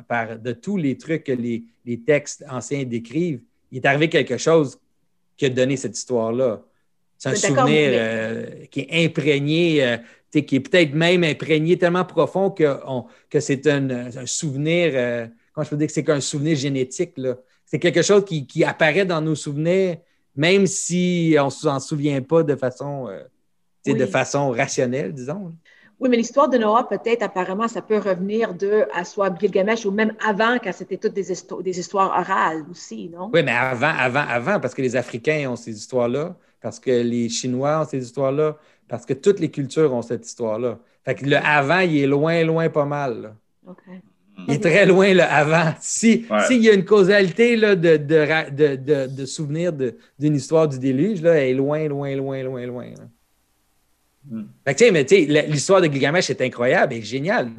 par, de tous les trucs que les, les, textes anciens décrivent, il est arrivé quelque chose qui a donné cette histoire-là. C'est un souvenir euh, qui est imprégné, euh, qui est peut-être même imprégné tellement profond que, que c'est un, souvenir, euh, comment je peux dire que c'est qu'un souvenir génétique. C'est quelque chose qui, qui, apparaît dans nos souvenirs, même si on ne s'en souvient pas de façon, de façon rationnelle, disons. Oui, mais l'histoire de Noah, peut-être, apparemment, ça peut revenir de à soit Gilgamesh ou même avant, quand c'était toutes des, des, histoires orales aussi, non? Oui, mais avant, avant, avant, parce que les Africains ont ces histoires-là, parce que les Chinois ont ces histoires-là, parce que toutes les cultures ont cette histoire-là. Fait que le avant, il est loin, loin pas mal. OK. Il est très loin, le avant. S'il y a une causalité là, de, de, de, de, souvenir d'une histoire du déluge, là, elle est loin, loin, loin, loin, loin. Mais l'histoire de Gilgamesh est incroyable et géniale.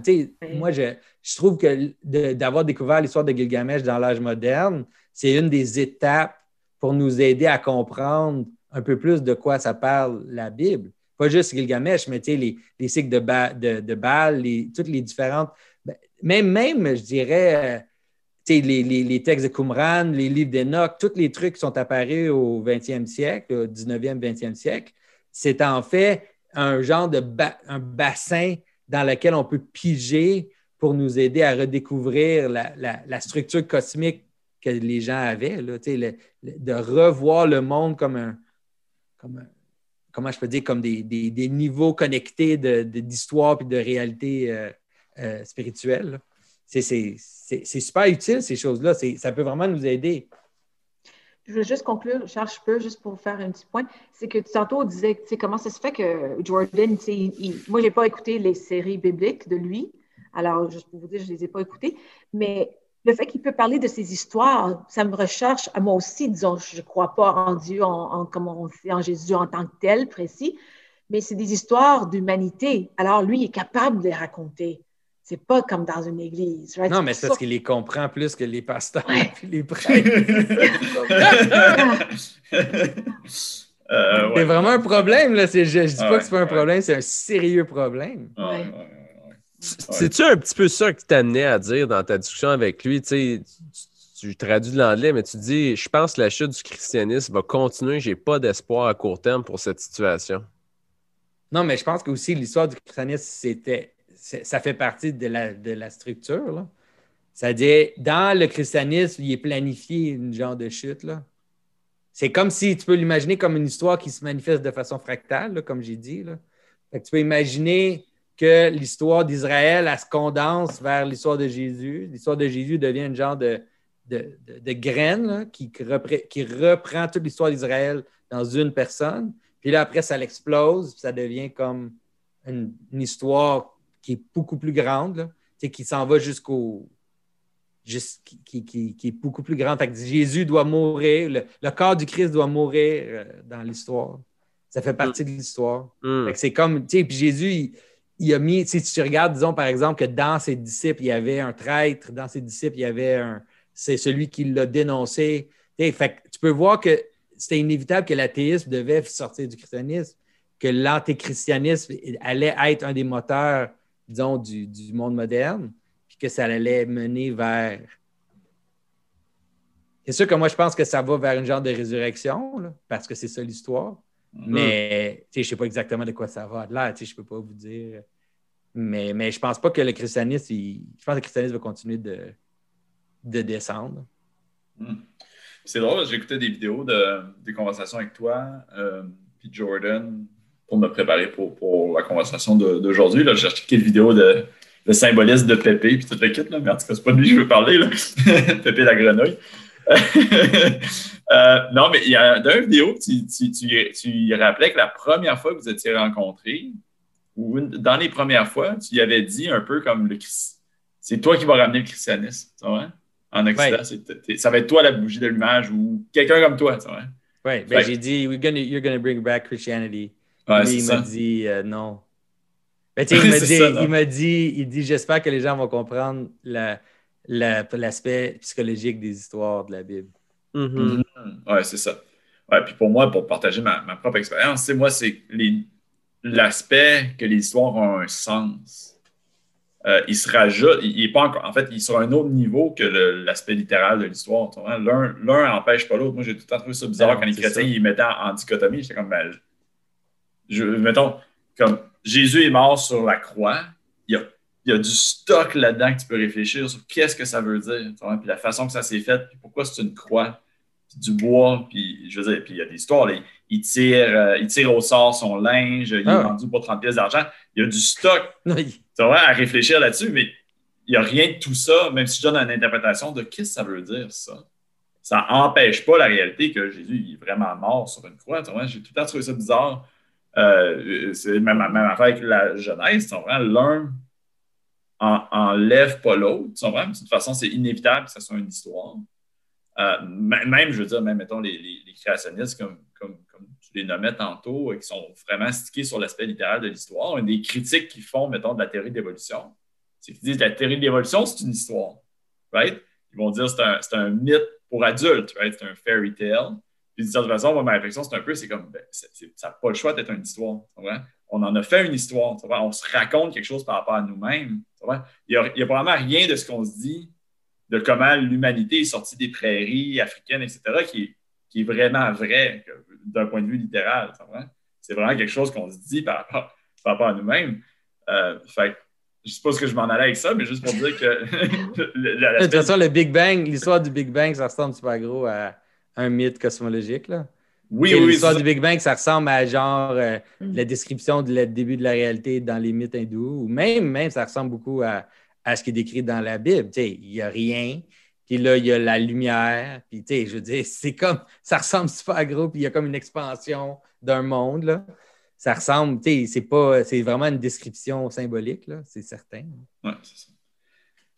Moi, je, trouve que d'avoir découvert l'histoire de Gilgamesh dans l'âge moderne, c'est une des étapes pour nous aider à comprendre un peu plus de quoi ça parle la Bible. Pas juste Gilgamesh, mais les, les cycles de, de, Baal, les, toutes les différentes. Ben, même, je dirais, les, les, textes de Qumran, les livres d'Enoch, tous les trucs qui sont apparus au 20e siècle, au 19e, 20e siècle, c'est en fait un genre de bassin dans lequel on peut piger pour nous aider à redécouvrir la, structure cosmique que les gens avaient, là, de revoir le monde comme un, comme comment je peux dire, comme des, niveaux connectés d'histoire de, et de réalité euh, euh, spirituelle. C'est super utile, ces choses-là. Ça peut vraiment nous aider je veux juste conclure, Charles, je peux, juste pour faire un petit point, c'est que tantôt on disait, comment ça se fait que Jordan, tu sais, moi, je n'ai pas écouté les séries bibliques de lui, alors, juste pour vous dire, je ne les ai pas écoutées, mais le fait qu'il peut parler de ces histoires, ça me recherche à moi aussi, disons, je ne crois pas en Dieu, en, comme on sait, en Jésus en tant que tel, précis, mais c'est des histoires d'humanité. Alors, lui, il est capable de les raconter. C'est pas comme dans une église. Non, mais c'est parce qu'il les comprend plus que les pasteurs et les prêtres. Euh, c'est vraiment un problème. Là. Je ne dis pas que c'est pas un problème, c'est un sérieux problème. C'est-tu un petit peu ça qui t'amenait à dire dans ta discussion avec lui? Tu, tu traduis de l'anglais, mais tu dis Je pense que la chute du christianisme va continuer, j'ai pas d'espoir à court terme pour cette situation. Non, mais je pense que aussi l'histoire du christianisme, c'était ça fait partie de la, de la structure. C'est-à-dire, dans le christianisme, il est planifié une genre de chute. C'est comme si tu peux l'imaginer comme une histoire qui se manifeste de façon fractale, comme j'ai dit. Là. tu peux imaginer que l'histoire d'Israël, elle se condense vers l'histoire de Jésus. L'histoire de Jésus devient une genre de, de, de, graine qui, qui reprend toute l'histoire d'Israël dans une personne. Puis là, après, ça l'explose, ça devient comme une, une histoire qui est beaucoup plus grande, qui s'en va jusqu'au. qui, qui, est beaucoup plus grande. Fait que Jésus doit mourir, le, corps du Christ doit mourir euh, dans l'histoire. Ça fait partie de l'histoire. Mm. C'est comme, tu sais, puis Jésus, il, a mis, si tu regardes, disons par exemple, que dans ses disciples, il y avait un traître, dans ses disciples, il y avait un. C'est celui qui l'a dénoncé. Fait tu peux voir que c'était inévitable que l'athéisme devait sortir du christianisme, que l'antéchristianisme allait être un des moteurs disons, du, du, monde moderne, puis que ça allait mener vers. C'est sûr que moi, je pense que ça va vers une genre de résurrection, parce que c'est ça l'histoire. Mm-hmm. Mais je ne sais pas exactement de quoi ça va là, je ne peux pas vous dire. Mais, mais je pense pas que le christianisme, je pense que le christianisme va continuer de, de descendre. Mm. C'est drôle, j'ai écouté des vidéos de, des conversations avec toi, euh, puis Jordan, pour me préparer pour, pour la conversation d'aujourd'hui. J'ai cherché quelques vidéos de, de symbolisme de Pépé puis tout le kit, là, mais en tout cas, c'est pas de lui que je veux parler. Là. Pépé la grenouille. Euh, non, mais il y a dans une vidéo, tu, tu, tu, tu, rappelais que la première fois que vous étiez rencontrés, ou dans les premières fois, tu y avais dit un peu comme le c'est toi qui vas ramener le christianisme, tu vois? En Occident, ça va être toi la bougie de l'image ou quelqu'un comme toi, tu vois? Oui, ben, j'ai dit, We're gonna, you're going to bring back Christianity il m'a dit euh, non. Ben, il m'a dit, il m'a dit, il dit, j'espère que les gens vont comprendre la, l'aspect psychologique des histoires de la Bible. Mhm. Ouais, c'est ça. Ouais, puis pour moi, pour partager ma, ma propre expérience, c'est moi, c'est l'aspect que les histoires ont un sens. Euh, il se rajoute, il, est pas encore, en fait, il est sur un autre niveau que l'aspect littéral de l'histoire. L'un n'empêche pas l'autre. Moi, j'ai tout le temps trouvé ça bizarre Non, quand les chrétiens ils mettaient en, en dichotomie. J'étais comme, ben, je, mettons, comme Jésus est mort sur la croix, il y a, du stock là-dedans que tu peux réfléchir sur qu'est-ce que ça veut dire, puis la façon que ça s'est fait, puis pourquoi c'est une croix, puis du bois, puis je veux dire, puis il y a des histoires, là, il, tire, euh, il tire au sort son linge, il est Ah vendu pour 30 pièces d'argent. Il y a du stock Oui. tu vois, à réfléchir là-dessus, mais il n'y a rien de tout ça, même si je donne une interprétation de qu'est-ce que ça veut dire, ça. Ça n'empêche pas la réalité que Jésus il est vraiment mort sur une croix. tu vois. J'ai tout le temps trouvé ça bizarre. Euh, c'est même, même affaire avec la Genèse. L'un en- enlève pas l'autre. tu vois. De toute façon, c'est inévitable que ce soit une histoire. Euh, même, je veux dire, même, mettons, les, créationnistes, comme, comme, tu les nommais tantôt, qui sont vraiment stickés sur l'aspect littéral de l'histoire, une des critiques qu'ils font, mettons, de la théorie de l'évolution, c'est qu'ils disent que la théorie de l'évolution, c'est une histoire. Right? Ils vont dire que c'est un, un mythe pour adultes, c'est un fairy tale. Puis d'une certaine façon, ma réflexion, c'est un peu, c'est comme, ben, ça n'a pas le choix d'être une histoire. On en a fait une histoire. tu vois. On se raconte quelque chose par rapport à nous-mêmes. tu vois. Il n'y a, il y a probablement rien de ce qu'on se dit de comment l'humanité est sortie des prairies africaines, etc., qui est, qui est vraiment vrai d'un point de vue littéral. tu vois. C'est vraiment quelque chose qu'on se dit par rapport, par rapport à nous-mêmes. Euh, fait je ne sais pas ce que je m'en allais avec ça, mais juste pour dire que le- De toute façon, le Big Bang, l'histoire du Big Bang, ça ressemble super gros à un mythe cosmologique. Là. Oui, oui, oui, L'histoire du Big Bang, ça ressemble à genre euh, Mm. la description du début de la réalité dans les mythes hindous, ou même, même ça ressemble beaucoup à, à ce qui est décrit dans la Bible. Tu sais, Il n'y a rien, puis là, il y a la lumière, puis tu sais, je veux dire, c'est comme, ça ressemble super gros, puis il y a comme une expansion d'un monde, là. Ça ressemble, tu sais, c'est pas, c'est vraiment une description symbolique, là, c'est certain. Ouais, c'est ça.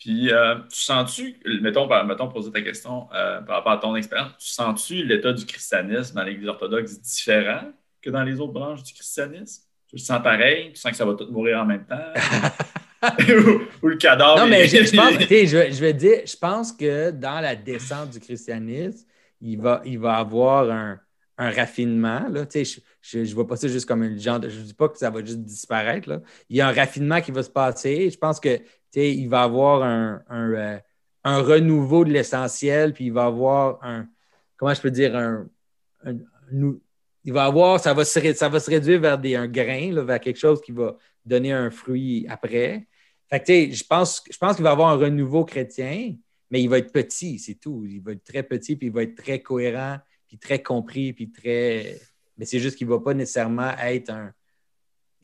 Puis, euh, tu sens-tu, mettons, par- mettons, poser ta question euh, par rapport à ton expérience, tu sens-tu l'état du christianisme dans l'Église orthodoxe différent que dans les autres branches du christianisme? Tu le sens pareil? Tu sens que ça va tout mourir en même temps? ou, ou le cadavre? Non, mais est- je, pense, je, je vais dire, je pense que dans la descente du christianisme, il va, il va avoir un, un raffinement. Là, tu sais, je ne vois pas ça juste comme un genre de. Je ne dis pas que ça va juste disparaître. Là. Il y a un raffinement qui va se passer. Je pense que il va avoir un, euh, un renouveau de l'essentiel, puis il va avoir un. Comment je peux dire? Un, il va avoir, ça va se, ça va se réduire vers des, un grain, vers quelque chose qui va donner un fruit après. Fait que, je pense, je pense qu'il va avoir un renouveau chrétien, mais il va être petit, c'est tout. Il va être très petit, puis il va être très cohérent, puis très compris, puis très. Mais c'est juste qu'il ne va pas nécessairement être un.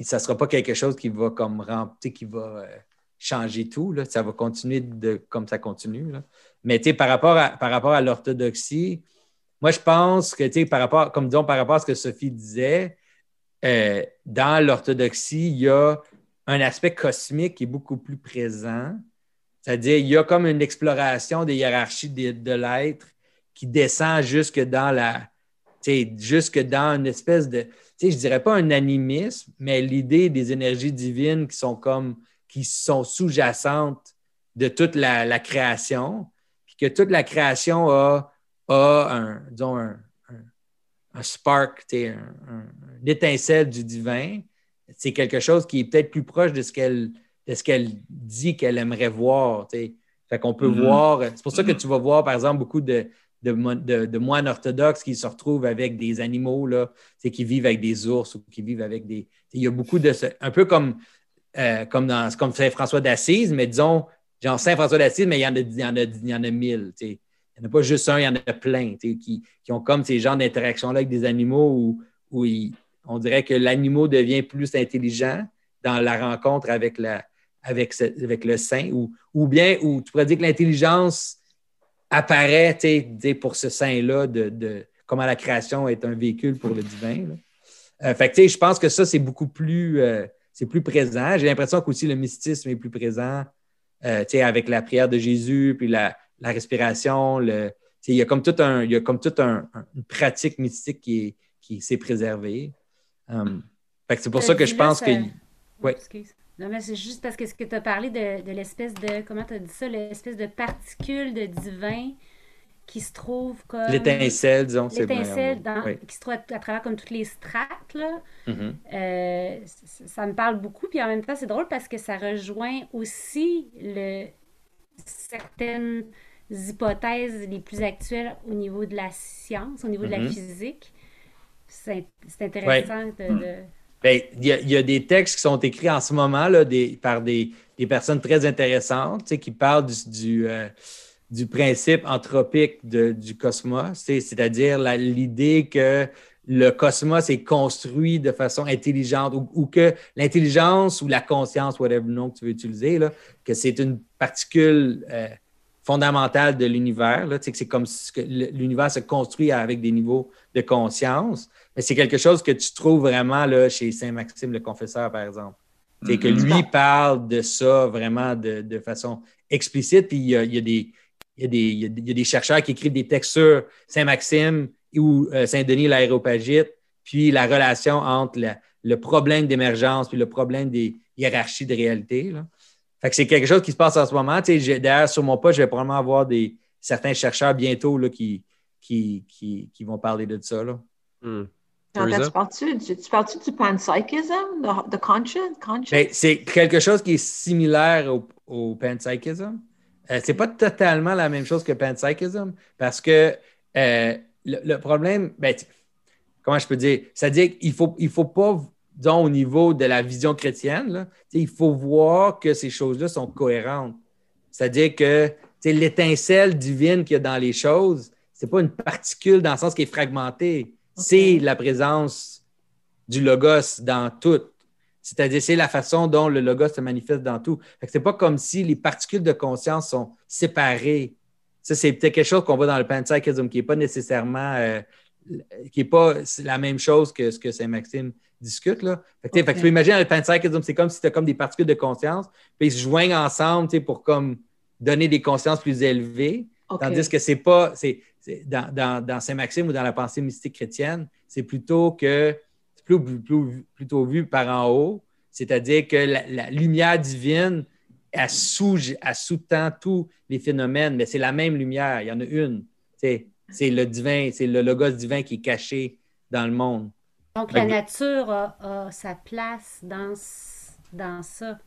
Ça ne sera pas quelque chose qui va comme rem- tu sais, qui va euh, changer tout. Là. Ça va continuer de, comme ça continue. Là. Mais par rapport à, par rapport à l'orthodoxie, moi, je pense que, par rapport, comme par rapport à ce que Sophie disait, euh, dans l'orthodoxie, il y a un aspect cosmique qui est beaucoup plus présent. C'est-à-dire, il y a comme une exploration des hiérarchies de, de l'être qui descend jusque dans la. jusque dans une espèce de. Je dirais pas un animisme, mais l'idée des énergies divines qui sont comme. Qui sont sous-jacentes de toute la, la création, puis que toute la création a, a un, disons, un, un- un spark, un, un- une étincelle du divin. C'est quelque chose qui est peut-être plus proche de ce qu'elle de ce qu'elle dit qu'elle aimerait voir. Fait qu'on peut Mhm. voir. C'est pour ça que Mhm. tu vas voir, par exemple, beaucoup de, de, mo- de- de moines orthodoxes qui se retrouvent avec des animaux, là, qui vivent avec des ours ou qui vivent avec des. Il y a beaucoup de. Un peu comme, euh, comme, dans, Saint-François d'Assise, mais disons, genre Saint-François d'Assise, mais il y en a, y mille. Il n'y en a pas juste un, il y en a plein qui, ont comme ces genres d'interactions-là avec des animaux où, où on dirait que l'animal devient plus intelligent dans la rencontre avec, le saint, ou, bien où tu pourrais dire que l'intelligence apparaît pour ce saint-là, de, comment la création est un véhicule pour le divin. Euh, fait je pense que ça, c'est beaucoup plus, euh, c'est plus présent. J'ai l'impression qu'aussi le mysticisme est plus présent euh, tu sais, avec la prière de Jésus, puis la, la respiration. Le, tu sais, il y a comme tout un, un, un- une pratique mystique qui, est- qui s'est préservée. Um, que c'est pour Euh, ça que je pense que. Excuse. Non, mais c'est juste parce que ce que tu as parlé de, de l'espèce de. Comment tu as dit ça L'espèce de particule de divin qui se trouve comme. L'étincelle, disons. L'étincelle dans- oui. qui se trouve à, à travers comme toutes les strates, là. Mhm. Euh, ça me parle beaucoup. Puis en même temps, c'est drôle parce que ça rejoint aussi le, certaines hypothèses les plus actuelles au niveau de la science, au niveau de la Mhm. physique. C'est intéressant de- de... Ben, il y, a- il y a des textes qui sont écrits en ce moment là, des, par des, des personnes très intéressantes qui parlent du, du, euh, du principe anthropique de- du cosmos, c'est-à-dire l'idée que le cosmos est construit de façon intelligente ou, ou que l'intelligence ou la conscience, whatever nom que tu veux utiliser, là, que c'est une particule euh, fondamentale de l'univers, que c'est comme si l'univers se construit avec des niveaux de conscience. Mais c'est quelque chose que tu trouves vraiment là, chez Saint-Maxime le Confesseur, par exemple. C'est que Mhm. lui parle de ça vraiment de, de façon explicite. Puis il y a, il y a des, il y a des- il y a des- il y a des chercheurs qui écrivent des textes sur Saint-Maxime ou euh, Saint-Denis l'aéropagite, puis la relation entre la- le problème d'émergence puis le problème des hiérarchies de réalité. Là. Fait que c'est quelque chose qui se passe en ce moment. Tu sais, j'ai- D'ailleurs, sur mon poste, je vais probablement avoir des, certains chercheurs bientôt là, qui, qui, qui, qui vont parler de ça. Là. Hmm. Tu parles-tu tu, tu parles-tu du panpsychism, de, de conscience? conscience? Ben, c'est quelque chose qui est similaire au, au panpsychism. Euh, c'est pas totalement la même chose que panpsychism parce que euh, le, le problème, ben, comment je peux dire? C'est-à-dire qu'il faut, il faut pas, disons, au niveau de la vision chrétienne, là, il faut voir que ces choses-là sont cohérentes. C'est-à-dire que l'étincelle divine qu'il y a dans les choses, c'est pas une particule dans le sens qui est fragmentée. C'est la présence du logos dans tout. C'est-à-dire, c'est la façon dont le logos se manifeste dans tout. Que c'est pas comme si les particules de conscience sont séparées. Ça, c'est peut-être quelque chose qu'on voit dans le panpsychisme qui n'est pas nécessairement euh, qui n'est pas la même chose que ce que Saint-Maxime discute. Là. Fait que, tu sais, fait que tu peux imaginer le panpsychisme, c'est comme si c'était comme des particules de conscience, puis ils se joignent ensemble tu pour comme donner des consciences plus élevées. Tandis que c'est pas, c'est, dans, dans- dans Saint-Maxime ou dans la pensée mystique chrétienne, c'est plutôt que, plutôt vu par en haut, c'est-à-dire que la, la lumière divine, elle, sous, elle sous-tend tous les phénomènes, mais c'est la même lumière, il y en a une. Sais, C'est le divin, c'est le logos divin qui est caché dans le monde. Donc, Fait la nature a, a sa place dans, dans ça.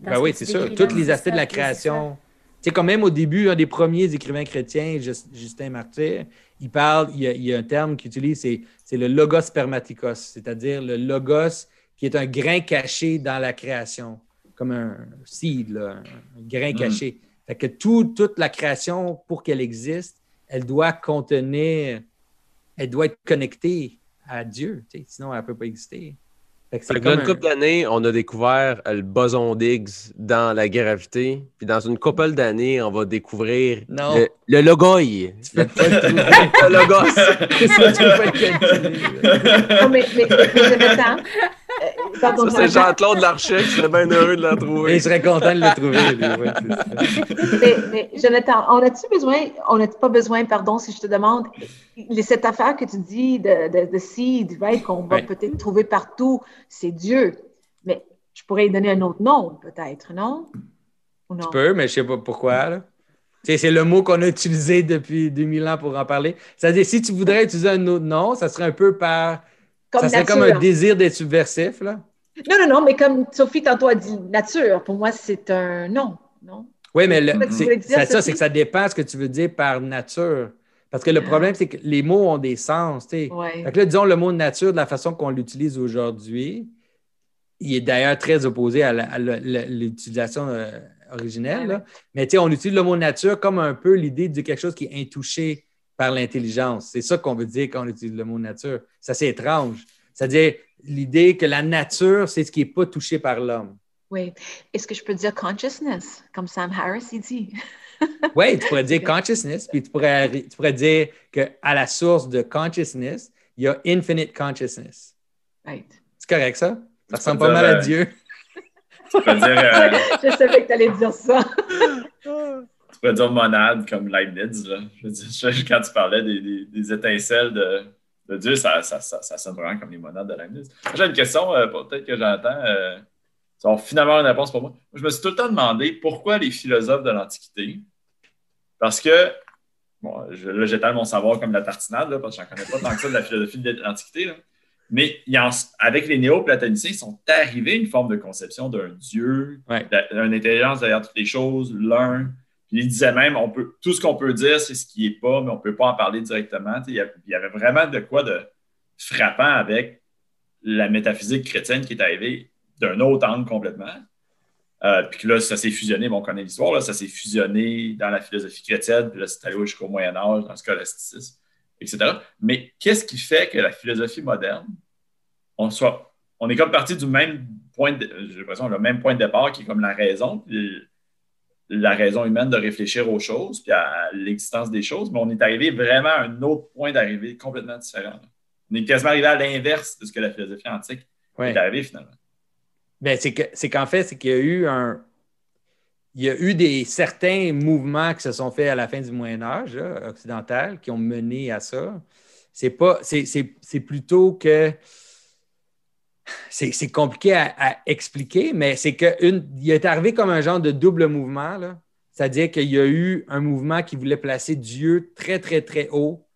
Dans Ben ce oui, c'est sûr. Tous les c'est aspects de la c'est création. Sais, quand même au début, un des premiers écrivains chrétiens, Just- Justin Martyr, il parle, il y a, il y a un terme qu'il utilise, c'est, le logos spermaticos, c'est-à-dire le logos qui est un grain caché dans la création, comme un seed, là, un grain Mm. caché. Fait que tout- toute la création, pour qu'elle existe, elle doit contenir, elle doit être connectée à Dieu, sinon elle ne peut pas exister. Fait que que là, une un- couple d'années, on a découvert euh, le boson d'Higgs dans la gravité. Puis dans une couple d'années, on va découvrir Non. le, le. Tu pas le logos. C'est ça, tu pas le calculer. Non, mais, mais, mais euh, Ça, c'est Jean-Claude Larcher qui serait bien heureux de la Et trouver. il serait content de le trouver, lui. ouais, mais, mais Jonathan, on a-tu besoin, on n'a pas besoin, pardon, si je te demande, les- cette affaire que tu dis de, de, de seed, right, qu'on va Ouais. peut-être trouver partout, c'est Dieu. Mais je pourrais y donner un autre nom, peut-être, non? Ou non? Tu peux, mais je sais pas pourquoi. là. C'est le mot qu'on a utilisé depuis 2000 ans pour en parler. C'est-à-dire, si tu voudrais utiliser un autre nom, ça serait un peu par. Comme ça serait nature. comme un désir d'être subversif, là? Non, non, non, mais comme Sophie tantôt a dit nature, pour moi, c'est un nom, non? Oui, mais le- C'est ça ça, c'est que ça dépend ce que tu veux dire par nature. Parce que le problème, c'est que les mots ont des sens, tu sais. Ouais. Fait que là, disons le mot nature de la façon qu'on l'utilise aujourd'hui, il est d'ailleurs très opposé à l'utilisation euh, originelle. là. Ouais, Mais tu sais, on utilise le mot nature comme un peu l'idée de quelque chose qui est intouché par l'intelligence. C'est ça qu'on veut dire quand on utilise le mot nature. Ça, c'est étrange. C'est-à-dire l'idée que la nature, c'est ce qui n'est pas touché par l'homme. Oui. Est-ce que je peux dire consciousness, comme Sam Harris, il dit? Oui, tu pourrais dire consciousness, puis tu pourrais, tu pourrais dire qu'à la source de consciousness, il y a infinite consciousness. Right. C'est correct, ça? Ça ressemble pas mal à euh, Dieu. Tu peux dire, euh, je savais que tu allais dire ça. Pourrais dire monade comme Leibniz. Là. Je veux dire, je- quand tu parlais des, des- des étincelles de, de Dieu, ça, ça, ça, ça sonne vraiment comme les monades de Leibniz. J'ai une question, euh, peut-être que j'entends. euh, Ça va finalement une réponse pour moi. Je me suis tout le temps demandé pourquoi les philosophes de l'Antiquité. Parce que, bon, je, là, j'étale mon savoir comme la tartinade, là, parce que je n'en connais pas tant que ça de la philosophie de l'Antiquité. Mais il y en- avec les néo-platoniciens, ils sont arrivés à une forme de conception d'un Dieu, Ouais. d'une intelligence derrière toutes les choses, l'un. Puis ils disaient même, on peut, tout ce qu'on peut dire, c'est ce qui n'est pas, mais on ne peut pas en parler directement. Il y il avait vraiment de quoi de frappant avec la métaphysique chrétienne qui est arrivée d'un autre angle complètement. Euh, puis là, ça s'est fusionné, bon, on connaît l'histoire, ça s'est fusionné dans la philosophie chrétienne, puis là, c'est allé jusqu'au Moyen Âge, dans le scolasticisme, etc. Mais qu'est-ce qui fait que la philosophie moderne, on, soit, on est comme parti du même point, de, j'ai l'impression, le même point de départ qui est comme la raison, puis la raison humaine de réfléchir aux choses, puis à l'existence des choses, mais on est arrivé vraiment à un autre point d'arrivée complètement différent. On est quasiment arrivé à l'inverse de ce que la philosophie antique Ouais. est arrivée finalement. Ben, c'est que- c'est qu'en fait, c'est qu'il y a eu un. Il y a eu des certains mouvements qui se sont faits à la fin du Moyen Âge là, occidental qui ont mené à ça. C'est pas. C'est plutôt que. C'est c'est compliqué à, à expliquer, mais c'est qu'il est arrivé comme un genre de double mouvement. là. C'est-à-dire qu'il y a eu un mouvement qui voulait placer Dieu très, très, très haut.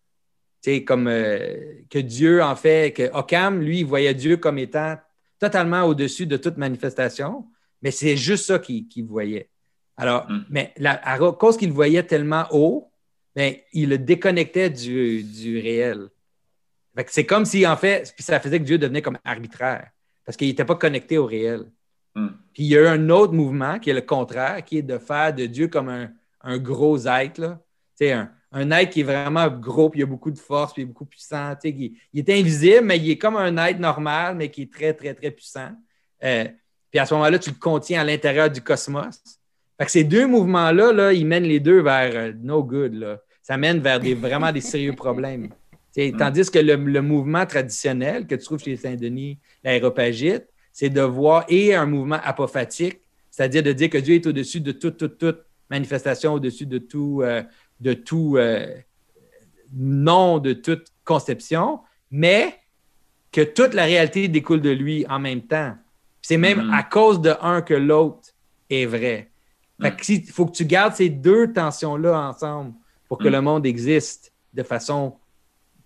Sais, comme euh, que Dieu, en fait, que Occam, lui, il voyait Dieu comme étant totalement au-dessus de toute manifestation, mais c'est juste ça qu'il voyait. Alors, Mm. mais la- à cause qu'il le voyait tellement haut, ben, il le déconnectait du, du réel. Fait que C'est comme si, en fait, ça faisait que Dieu devenait comme arbitraire, parce qu'il n'était pas connecté au réel. Mm. Puis il y a eu un autre mouvement qui est le contraire, qui est de faire de Dieu comme un, un gros être, là. Un, un être qui est vraiment gros, puis il a beaucoup de force, puis il est beaucoup puissant. Il est invisible, mais il est comme un être normal, mais qui est très, très, très puissant. Euh, puis à ce moment-là, tu le contiens à l'intérieur du cosmos. Fait que ces deux mouvements-là, là, ils mènent les deux vers euh, no good. Là. Ça mène vers des, vraiment des sérieux problèmes. Mm. Tandis que le, le mouvement traditionnel que tu trouves chez Saint-Denis, l'aéropagite, c'est de voir et un mouvement apophatique, c'est-à-dire de dire que Dieu est au-dessus de toute, toute, toute manifestation, au-dessus de tout, euh, de tout euh, nom, de toute conception, mais que toute la réalité découle de lui en même temps. C'est même Mhm. à cause de un que l'autre est vrai. Fait que si- il faut que tu gardes ces deux tensions-là ensemble pour que Mhm. le monde existe de façon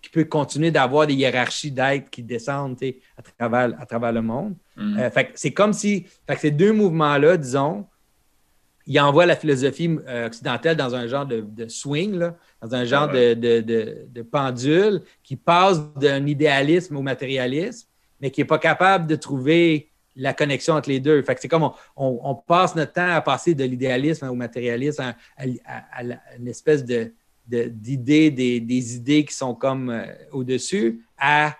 qui peut continuer d'avoir des hiérarchies d'êtres qui descendent à travers, à travers le monde. Mm. Euh, fait c'est comme si fait que ces deux mouvements-là, disons, ils envoient la philosophie euh, occidentale dans un genre de, de swing, là, dans un genre Ah ouais. de, de- de- de pendule qui passe d'un idéalisme au matérialisme, mais qui n'est pas capable de trouver la connexion entre les deux. Fait que c'est comme on, on- on passe notre temps à passer de l'idéalisme au matérialisme, à, à- à- à la- une espèce de, de- d'idées, des, des idées qui sont comme euh, au-dessus, à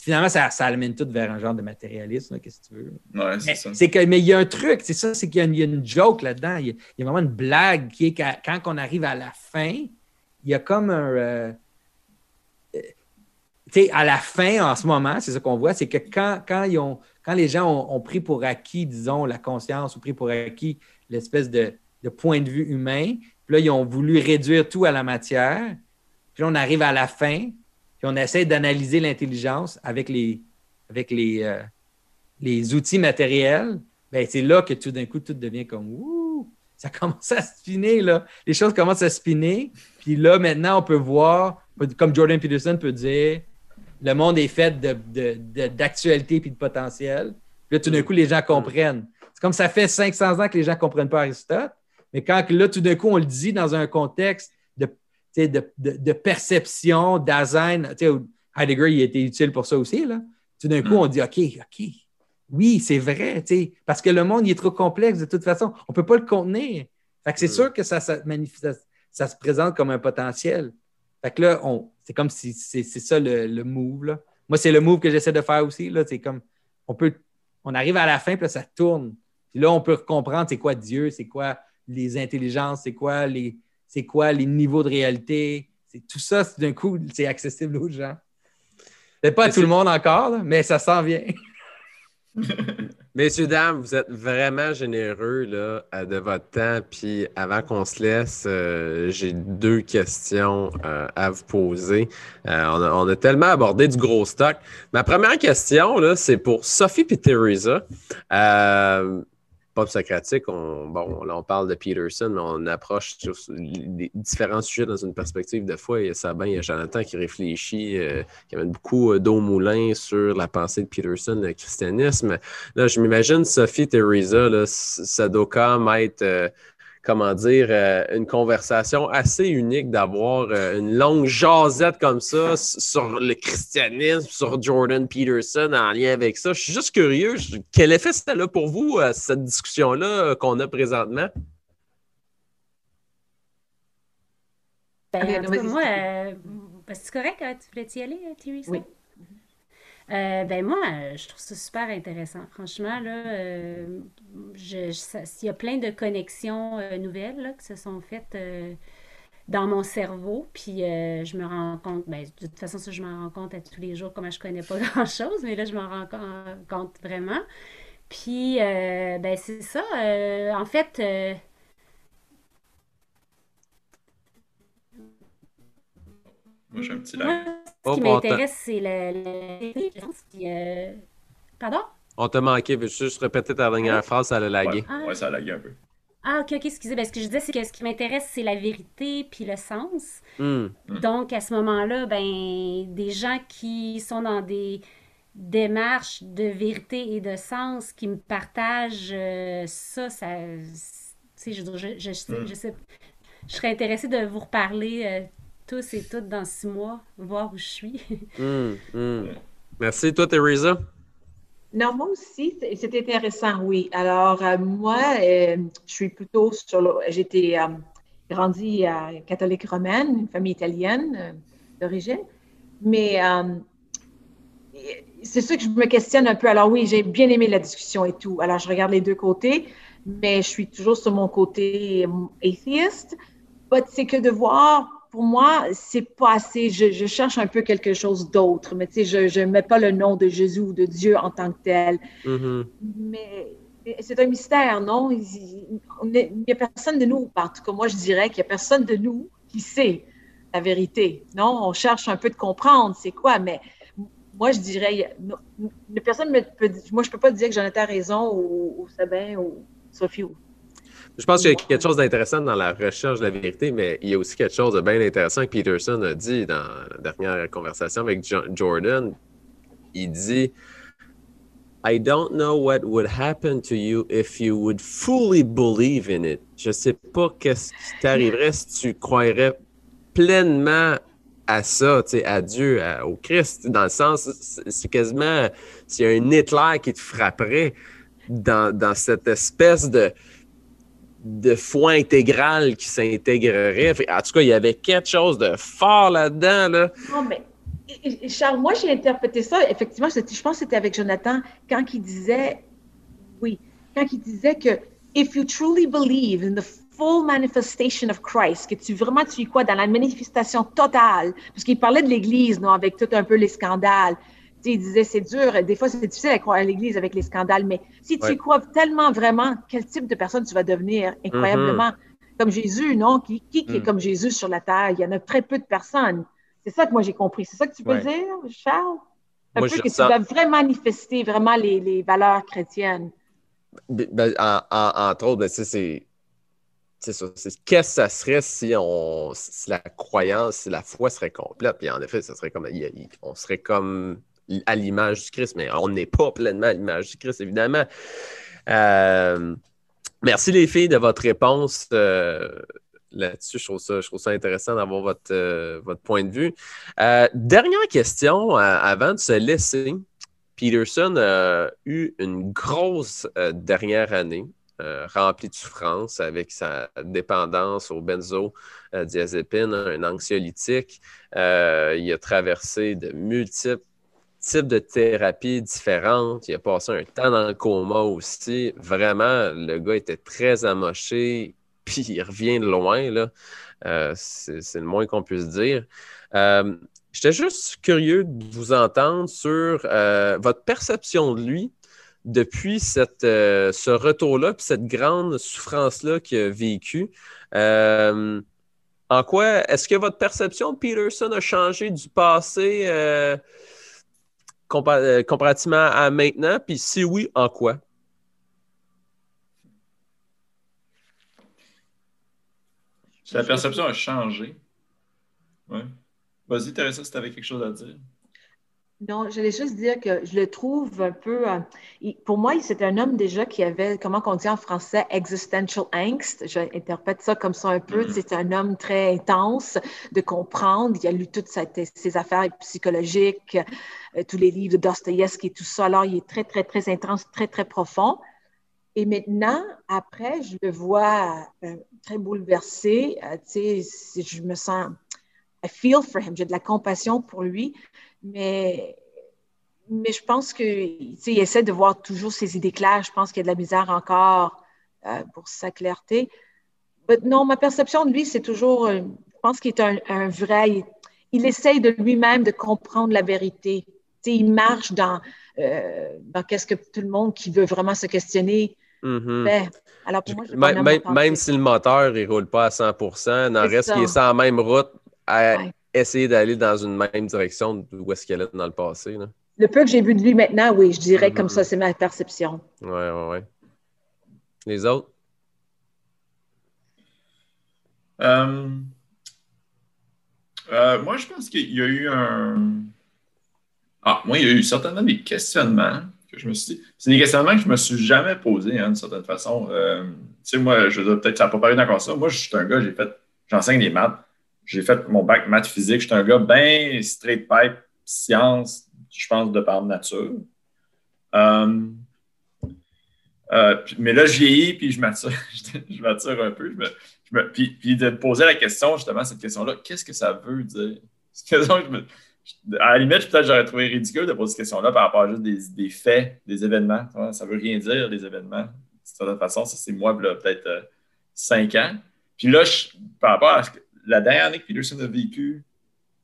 finalement, ça, ça amène tout vers un genre de matérialisme, qu'est-ce que tu veux? Ouais, Mais c'est ça. que, mais il y a un truc, c'est ça, c'est qu'il y a, une, il y a une joke là-dedans. Il y, a, il y a vraiment une blague qui est qu'à- quand on arrive à la fin, il y a comme un. euh, euh, tu sais, à la fin, en ce moment, c'est ce qu'on voit, c'est que quand, quand, ils ont, quand les gens ont, ont pris pour acquis, disons, la conscience ou pris pour acquis l'espèce de, de point de vue humain, puis là, ils ont voulu réduire tout à la matière, puis là, on arrive à la fin, puis on essaie d'analyser l'intelligence avec les, avec les, euh, les outils matériels, ben, c'est là que tout d'un coup, tout devient comme Ouh! Ça commence à spinner, là. Les choses commencent à spinner. Puis là, maintenant, on peut voir, comme Jordan Peterson peut dire, le monde est fait de- de- de- d'actualité puis de potentiel. Puis là, tout d'un coup, les gens comprennent. C'est comme ça fait 500 ans que les gens ne comprennent pas Aristote. Mais quand là, tout d'un coup, on le dit dans un contexte de, de, de- de perception, sais, Heidegger, il était utile pour ça aussi. Là. Tout d'un coup, on dit OK, OK, oui, c'est vrai, parce que le monde il est trop complexe de toute façon. On ne peut pas le contenir. Fait que c'est sûr que ça, ça, manifeste- ça, ça se présente comme un potentiel. Fait que là, on, c'est comme si c'est, c'est ça le, le move. Là. Moi, c'est le move que j'essaie de faire aussi. Là. C'est comme on peut on arrive à la fin, puis là, ça tourne. Puis là, on peut comprendre c'est quoi Dieu, c'est quoi les intelligences, c'est quoi les, c'est quoi les niveaux de réalité? C'est, tout ça, c'est- d'un coup, c'est accessible aux gens. Peut-être pas à tout le c'est- monde encore, là, mais ça s'en vient. Messieurs, dames, vous êtes vraiment généreux là, euh, de votre temps. Puis avant qu'on se laisse, euh, j'ai deux questions euh, à vous poser. On a, tellement abordé du gros stock. Ma première question, là, c'est pour Sophie et Teresa pop socratique, on, parle de Peterson, on approche différents sujets dans une perspective de foi. Il y a Sabin, il y a Jonathan qui réfléchit, euh, qui amène beaucoup euh, d'eau au moulin sur la pensée de Peterson, le christianisme. Là, je m'imagine Sophie Teresa, là, ça comment dire, euh, une conversation assez unique d'avoir euh, une longue jasette comme ça sur le christianisme, sur Jordan Peterson en lien avec ça. Je suis juste curieux, quel effet c'était là pour vous, euh, cette discussion-là qu'on a présentement? Ben, en moi, ben, c'est correct, hein, tu voulais y aller, Thierry? Oui. Euh, ben moi, je trouve ça super intéressant. Franchement, là, euh, il y a plein de connexions euh, nouvelles qui se sont faites dans mon cerveau. Puis je me rends compte, ben, de toute façon, ça, je m'en rends compte à tous les jours, comment je connais pas grand-chose, mais là, je m'en rends compte vraiment. Puis, ben, c'est ça. en fait, moi, j'ai un petit ce qui m'intéresse, c'est le. Euh, pardon? On t'a manqué. Veux juste répéter ta dernière phrase, ça a lagué. Ouais, ouais, ça a lagué un peu. Ah, ok, ok, excusez. Ben, ce que je disais, c'est que ce qui m'intéresse, c'est la vérité puis le sens. Hmm. Donc, à ce moment-là, ben, des gens qui sont dans des démarches de vérité et de sens qui me partagent euh, ça, ça. Tu sais, je, je, hmm. je, sais, je serais intéressée de vous reparler euh, tous et toutes dans six mois, voir où je suis. Hum, hum. Merci. Toi, Teresa? Non, moi aussi, c'est intéressant, oui. Alors, euh, moi, euh, je suis plutôt sur le. J'étais euh, grandi à catholique romaine, une famille italienne d'origine. Mais c'est sûr que je me questionne un peu. Alors, oui, j'ai bien aimé la discussion et tout. Alors, je regarde les deux côtés, mais je suis toujours sur mon côté atheiste. C'est que de voir pour moi, c'est pas assez. Je, cherche un peu quelque chose d'autre. Mais tu sais, je ne mets pas le nom de Jésus ou de Dieu en tant que tel. Mm-hmm. Mais c'est un mystère, non? Il n'y a personne de nous, en tout cas, moi, je dirais qu'il n'y a personne de nous qui sait la vérité. Non? On cherche un peu de comprendre c'est quoi, mais moi, je dirais, personne me peut, moi, je ne peux pas dire que Jonathan a raison ou, ou Sabin ou Sophie je pense qu'il y a quelque chose d'intéressant dans la recherche de la vérité, mais il y a aussi quelque chose de bien intéressant que Peterson a dit dans la dernière conversation avec Jordan. Il dit I don't know what would happen to you if you would fully believe in it. Je ne sais pas qu'est-ce qui t'arriverait si tu croirais pleinement à ça, à Dieu, au Christ, dans le sens, c'est quasiment s'il y a un Hitler qui te frapperait dans, dans cette espèce de, de foi intégrale qui s'intégrerait. En tout cas, il y avait quelque chose de fort là-dedans. Là. Non, mais Charles, moi, j'ai interprété ça. Effectivement, je pense que c'était avec Jonathan quand il disait, oui, quand il disait que if you truly believe in the full manifestation of Christ, que tu vraiment tu y dans la manifestation totale, parce qu'il parlait de l'Église, non, avec tout un peu les scandales il disait c'est dur, des fois c'est difficile à croire à l'Église avec les scandales, mais si tu crois tellement vraiment, quel type de personne tu vas devenir? Incroyablement mm-hmm. comme Jésus, non? Qui, qui, est mm. comme Jésus sur la terre? Il y en a très peu de personnes. C'est ça que moi j'ai compris. C'est ça que tu peux dire, Charles? Un peu que tu vas vraiment manifester vraiment les, valeurs chrétiennes. Ben, entre autres, ben, c'est c'est ça. Qu'est-ce que ça serait si, on, si la croyance, si la foi serait complète? Puis en effet, ça serait comme. On serait comme à l'image du Christ, mais on n'est pas pleinement à l'image du Christ, évidemment. Euh, merci les filles de votre réponse euh, là-dessus. Je trouve, ça, intéressant d'avoir votre, euh, votre point de vue. dernière question avant de se laisser. Peterson a eu une grosse dernière année. remplie de souffrance avec sa dépendance au benzodiazépine, un anxiolytique. il a traversé de multiples types de thérapies différentes. Il a passé un temps dans le coma aussi. Vraiment, le gars était très amoché, puis il revient de loin. Euh, c'est le moins qu'on puisse dire. Euh, j'étais juste curieux de vous entendre sur euh, votre perception de lui depuis ce retour-là, puis cette grande souffrance-là qu'il a vécue, en quoi est-ce que votre perception Peterson a changé du passé euh, comparativement à maintenant? Puis si oui, en quoi? La perception a changé. Ouais. Vas-y, Teresa, si tu avais quelque chose à dire. Non, j'allais juste dire que je le trouve un peu. Euh, pour moi, c'est un homme déjà qui avait, comment on dit en français, existential angst. J'interprète ça comme ça un peu. Mm-hmm. C'est un homme très intense de comprendre. Il a lu toutes ses affaires psychologiques, euh, tous les livres de Dostoïevski et tout ça. Alors, il est très, très, très intense, très, très profond. Et maintenant, après, je le vois euh, très bouleversé. tu sais, je me sens. I feel for him. J'ai de la compassion pour lui. Mais, mais je pense qu'il essaie de voir toujours ses idées claires. Je pense qu'il y a de la misère encore euh, pour sa clarté. Mais non, ma perception de lui, c'est toujours, euh, je pense qu'il est un, vrai. Il, essaie de lui-même de comprendre la vérité. il marche dans, euh, dans qu'est-ce que tout le monde qui veut vraiment se questionner mm-hmm. Alors pour moi, même, même si le moteur ne roule pas à 100 il en reste qui est sur la même route à, essayer d'aller dans une même direction où est-ce qu'elle est dans le passé. Le peu que j'ai vu de lui maintenant, oui, je dirais comme ça, mm-hmm. c'est ma perception. Oui, oui, oui. Les autres? Euh, euh, moi, je pense qu'il y a eu un. Ah, moi, il y a eu certainement des questionnements que je me suis dit. C'est des questionnements que je ne me suis jamais posés, hein, d'une certaine façon. Euh, tu sais, moi, je peut-être ça n'a pas paru d'accord ça. Moi, je suis un gars, j'ai fait. J'enseigne des maths j'ai fait mon bac maths physique. J'étais un gars bien straight pipe, science, je pense, de par nature. Euh, euh, mais là, je vieillis, puis je m'attire, je m'attire un peu. puis, de me poser la question, justement, cette question-là, qu'est-ce que ça veut dire? à la limite, peut-être j'aurais trouvé ridicule de poser cette question-là par rapport à juste des, faits, des événements. Ça ne veut rien dire, des événements. De toute façon, ça, c'est moi, peut-être euh, cinq ans. Puis là, par rapport à ce que la dernière année que Peterson a vécu,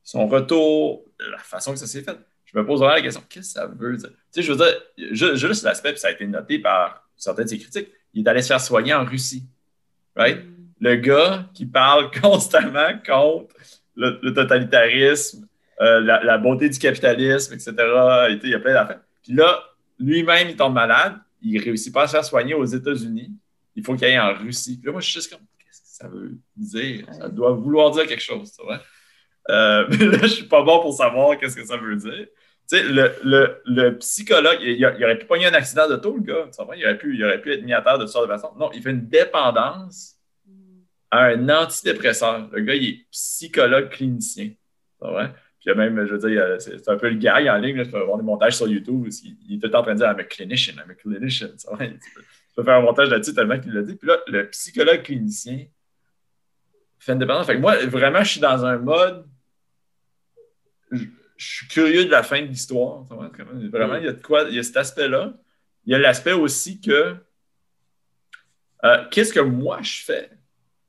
son retour, la façon que ça s'est fait, je me pose vraiment la question qu'est-ce que ça veut dire? Tu sais, je veux dire, juste l'aspect, puis ça a été noté par certaines de ses critiques, il est allé se faire soigner en Russie. Right? Le gars qui parle constamment contre le, totalitarisme, euh, la, beauté du capitalisme, etc. il y a plein d'affaires. Puis là, lui-même, il tombe malade, il ne réussit pas à se faire soigner aux États-Unis. Il faut qu'il aille en Russie. Puis là, moi, je suis juste comme ça veut dire. Ça doit vouloir dire quelque chose, c'est vrai. Euh, mais là, je suis pas bon pour savoir qu'est-ce que ça veut dire. Tu sais, le, le, psychologue, il, aurait pu pogner un accident de tout, le gars. Tu il, aurait pu, il aurait pu être mis à terre de sorte de façon. Non, il fait une dépendance à un antidépresseur. Le gars, il est psychologue clinicien. C'est vrai? Puis il y a même, je veux dire, c'est un peu le gars en ligne. Là, tu peux voir des montages sur YouTube. Il, il est tout le temps en train de dire I'm a clinician, I'm a clinician. Tu, peux, tu peux faire un montage là-dessus tellement qu'il l'a dit. Puis là, le psychologue clinicien, fait que moi, vraiment, je suis dans un mode. Je, suis curieux de la fin de l'histoire. Vraiment, il y a de quoi. Il y a cet aspect-là. Il y a l'aspect aussi que. Euh, qu'est-ce que moi je fais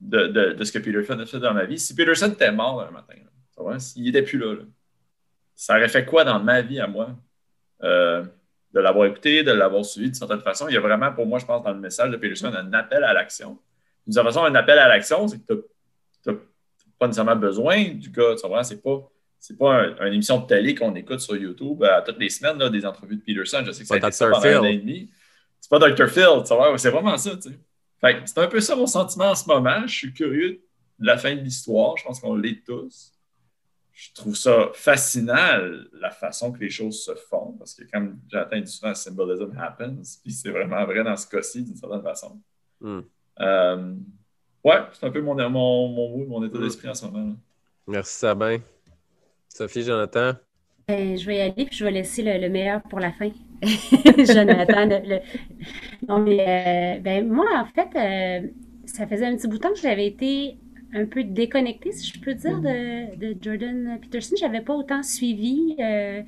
de, ce que Peterson a fait dans ma vie? Si Peterson était mort un matin, s'il n'était plus là, ça aurait fait quoi dans ma vie à moi? Euh, de l'avoir écouté, de l'avoir suivi de certaine façon? Il y a vraiment, pour moi, je pense, dans le message de Peterson, un appel à l'action. De toute façon, un appel à l'action, c'est que tu pas nécessairement besoin du gars. Tu c'est pas. C'est pas une émission de télé qu'on écoute sur YouTube à toutes les semaines, là, des entrevues de Peterson. Je sais que ça a été un an et demi. C'est pas Dr. Phil, c'est vraiment ça. c'est un peu ça mon sentiment en ce moment. Je suis curieux de la fin de l'histoire. Je pense qu'on l'est tous. Je trouve ça fascinant, la façon que les choses se font, parce que comme j'attends du souvent, symbolism happens, puis c'est vraiment vrai dans ce cas-ci, d'une certaine façon. Hmm. Euh, Ouais, c'est un peu mon, mon, mon, mon état d'esprit en ce moment. Merci Sabin. Sophie, Jonathan? Ben, je vais y aller puis je vais laisser le, meilleur pour la fin. Jonathan, non mais euh, ben, moi en fait, euh, ça faisait un petit bout de temps que j'avais été un peu déconnectée, si je peux dire, de, de Jordan Peterson. J'avais pas autant suivi. Euh,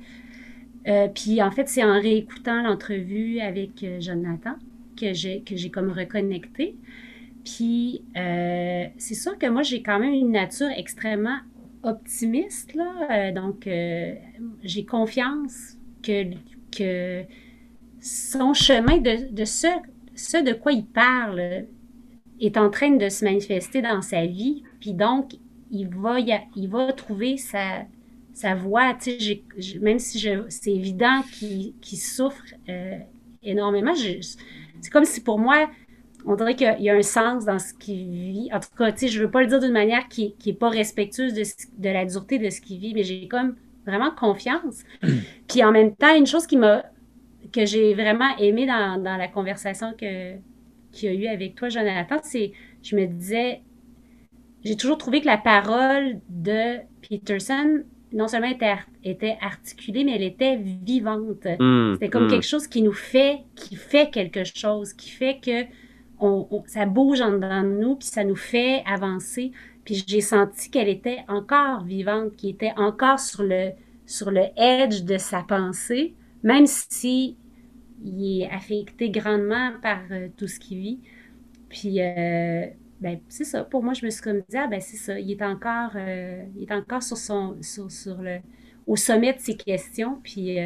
puis en fait, c'est en réécoutant l'entrevue avec Jonathan que j'ai que j'ai comme reconnecté. Puis, euh, c'est sûr que moi, j'ai quand même une nature extrêmement optimiste, là. Euh, donc, euh, j'ai confiance que, que, son chemin de, de ce, ce de quoi il parle est en train de se manifester dans sa vie. Puis donc, il va, il va trouver sa, sa même si c'est évident qu'il souffre énormément, c'est comme si pour moi, on dirait qu'il y, a un sens dans ce qu'il vit. En tout cas, tu sais, je veux pas le dire d'une manière qui n'est pas respectueuse de, de, la dureté de ce qu'il vit, mais j'ai comme vraiment confiance. Puis en même temps, une chose qui m'a que j'ai vraiment aimé dans, dans, la conversation que qu'il y a eu avec toi, Jonathan, c'est je me disais, j'ai toujours trouvé que la parole de Peterson non seulement était, était articulée, mais elle était vivante. Hmm, C'était comme hmm. quelque chose qui nous fait, qui fait quelque chose, qui fait que on, ça bouge en dedans de nous, puis ça nous fait avancer. Puis j'ai senti qu'elle était encore vivante, qui était encore sur le, sur le edge de sa pensée, même si il est affecté grandement par euh, tout ce qu'il vit. Puis, euh, ben, c'est ça. Pour moi, je me suis comme dit, ah, ben, c'est ça. Il est encore, euh, il est encore sur son, sur, sur, le, au sommet de ses questions. Puis,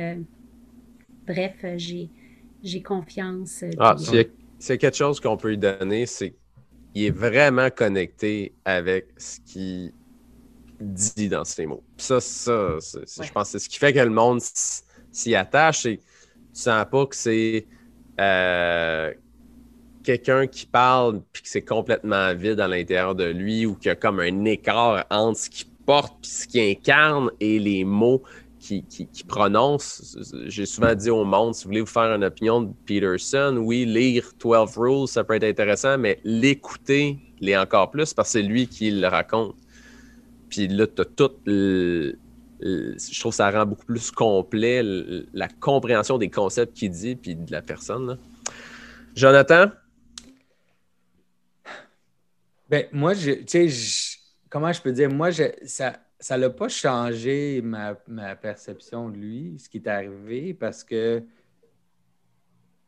bref, j'ai, j'ai confiance. Ah, puis, s'il y a- a quelque chose qu'on peut lui donner, c'est qu'il est vraiment connecté avec ce qu'il dit dans ses mots. Puis ça, ça, c'est- c'est- Ouais. je pense que c'est ce qui fait que le monde s'y attache. C'est, tu sens pas que c'est euh, quelqu'un qui parle puis que c'est complètement vide à l'intérieur de lui ou qu'il y a comme un écart entre ce qu'il porte puis ce qu'il incarne et les mots qui, prononce. J'ai souvent dit au monde, si vous voulez vous faire une opinion de Peterson, oui, lire 12 Rules, ça peut être intéressant, mais l'écouter l'est encore plus parce que c'est lui qui le raconte. Puis là, tu as tout je trouve que ça rend beaucoup plus complet le- la compréhension des concepts qu'il dit puis de la personne. Jonathan? Ben, moi, tu sais, comment je peux dire, moi, ça ça l'a pas changé ma, ma perception de lui, ce qui est arrivé, parce que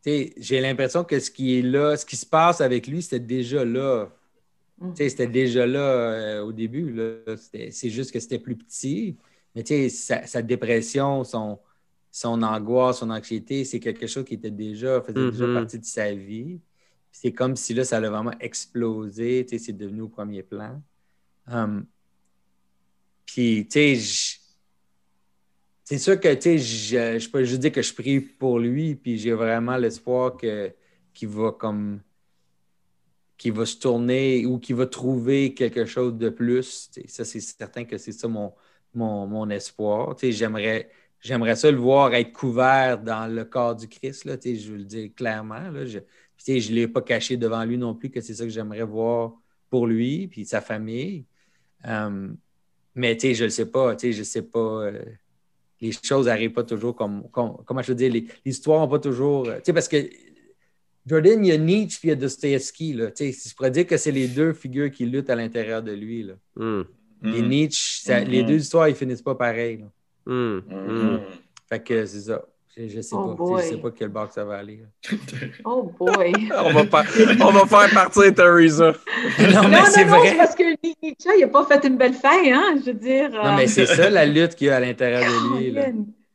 tu sais, j'ai l'impression que ce qui est là, ce qui se passe avec lui, c'était déjà là. Mm. Tu sais, C'était déjà là euh, au début. là. C'était- C'est juste que c'était plus petit. Mais tu sais, sa, sa dépression, son, son angoisse, son anxiété, c'est quelque chose qui était déjà, faisait déjà Mhm. partie de sa vie. C'est comme si là, ça l'a vraiment explosé. tu sais, C'est devenu au premier plan. Hum. Puis, tu sais, c'est sûr que, tu sais, je, peux juste dire que je prie pour lui, puis j'ai vraiment l'espoir qu'il va comme qu'il va se tourner ou qu'il va trouver quelque chose de plus. Ça, c'est certain que c'est ça mon, mon, mon espoir. J'aimerais, j'aimerais ça le voir être couvert dans le corps du Christ. Là, je veux le dire clairement. Là, je ne l'ai pas caché devant lui non plus, que c'est ça que j'aimerais voir pour lui puis sa famille. Um, mais tu sais, je ne le sais pas. Tu sais, je sais pas. euh, les choses n'arrivent pas toujours comme, comme- Comment je veux dire, les, les histoires n'ont pas toujours. euh, Tu sais, parce que Jordan, il y a Nietzsche puis il y a Dostoevsky. Là. Tu sais, je pourrais dire que c'est les deux figures qui luttent à l'intérieur de lui. Là. Hmm. Et Mhm. Nietzsche, ça- Mhm. les deux histoires, ils finissent pas pareil. là. Hmm. Hmm. Fait que c'est ça. Je, je sais Oh pas. Tu sais, Je sais boy. pas quel bar que ça va aller. Oh boy. On, va faire, on va faire partir Teresa. non, non, mais non, c'est vrai. c'est parce que Nietzsche, il n'a pas fait une belle fin, hein, je veux dire. Non, mais c'est ça la lutte qu'il y a à l'intérieur de lui.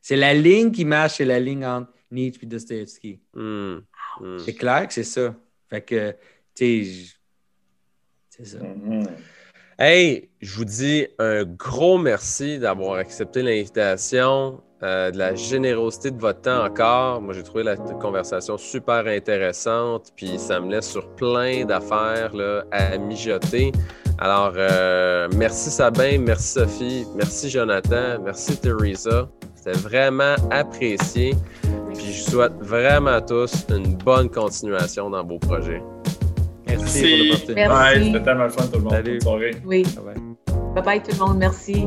C'est la ligne qui marche, c'est la ligne entre Nietzsche et Dostoevsky. Hmm. Hmm. C'est clair que c'est ça. Fait que, tu sais, c'est ça. Hey, je vous dis un gros merci d'avoir accepté l'invitation, euh, de la générosité de votre temps encore. Moi, j'ai trouvé la conversation super intéressante, puis ça me laisse sur plein d'affaires là, à mijoter. Alors, euh, merci Sabin, merci Sophie, merci Jonathan, merci Teresa. C'était vraiment apprécié. Puis je vous souhaite vraiment à tous une bonne continuation dans vos projets. Merci, Merci. pour l'opportunité. Merci. Ouais, c'était tellement le fun tout le monde. Salut. Bonne soirée. Oui. Bye bye. Bye bye tout le monde. Merci.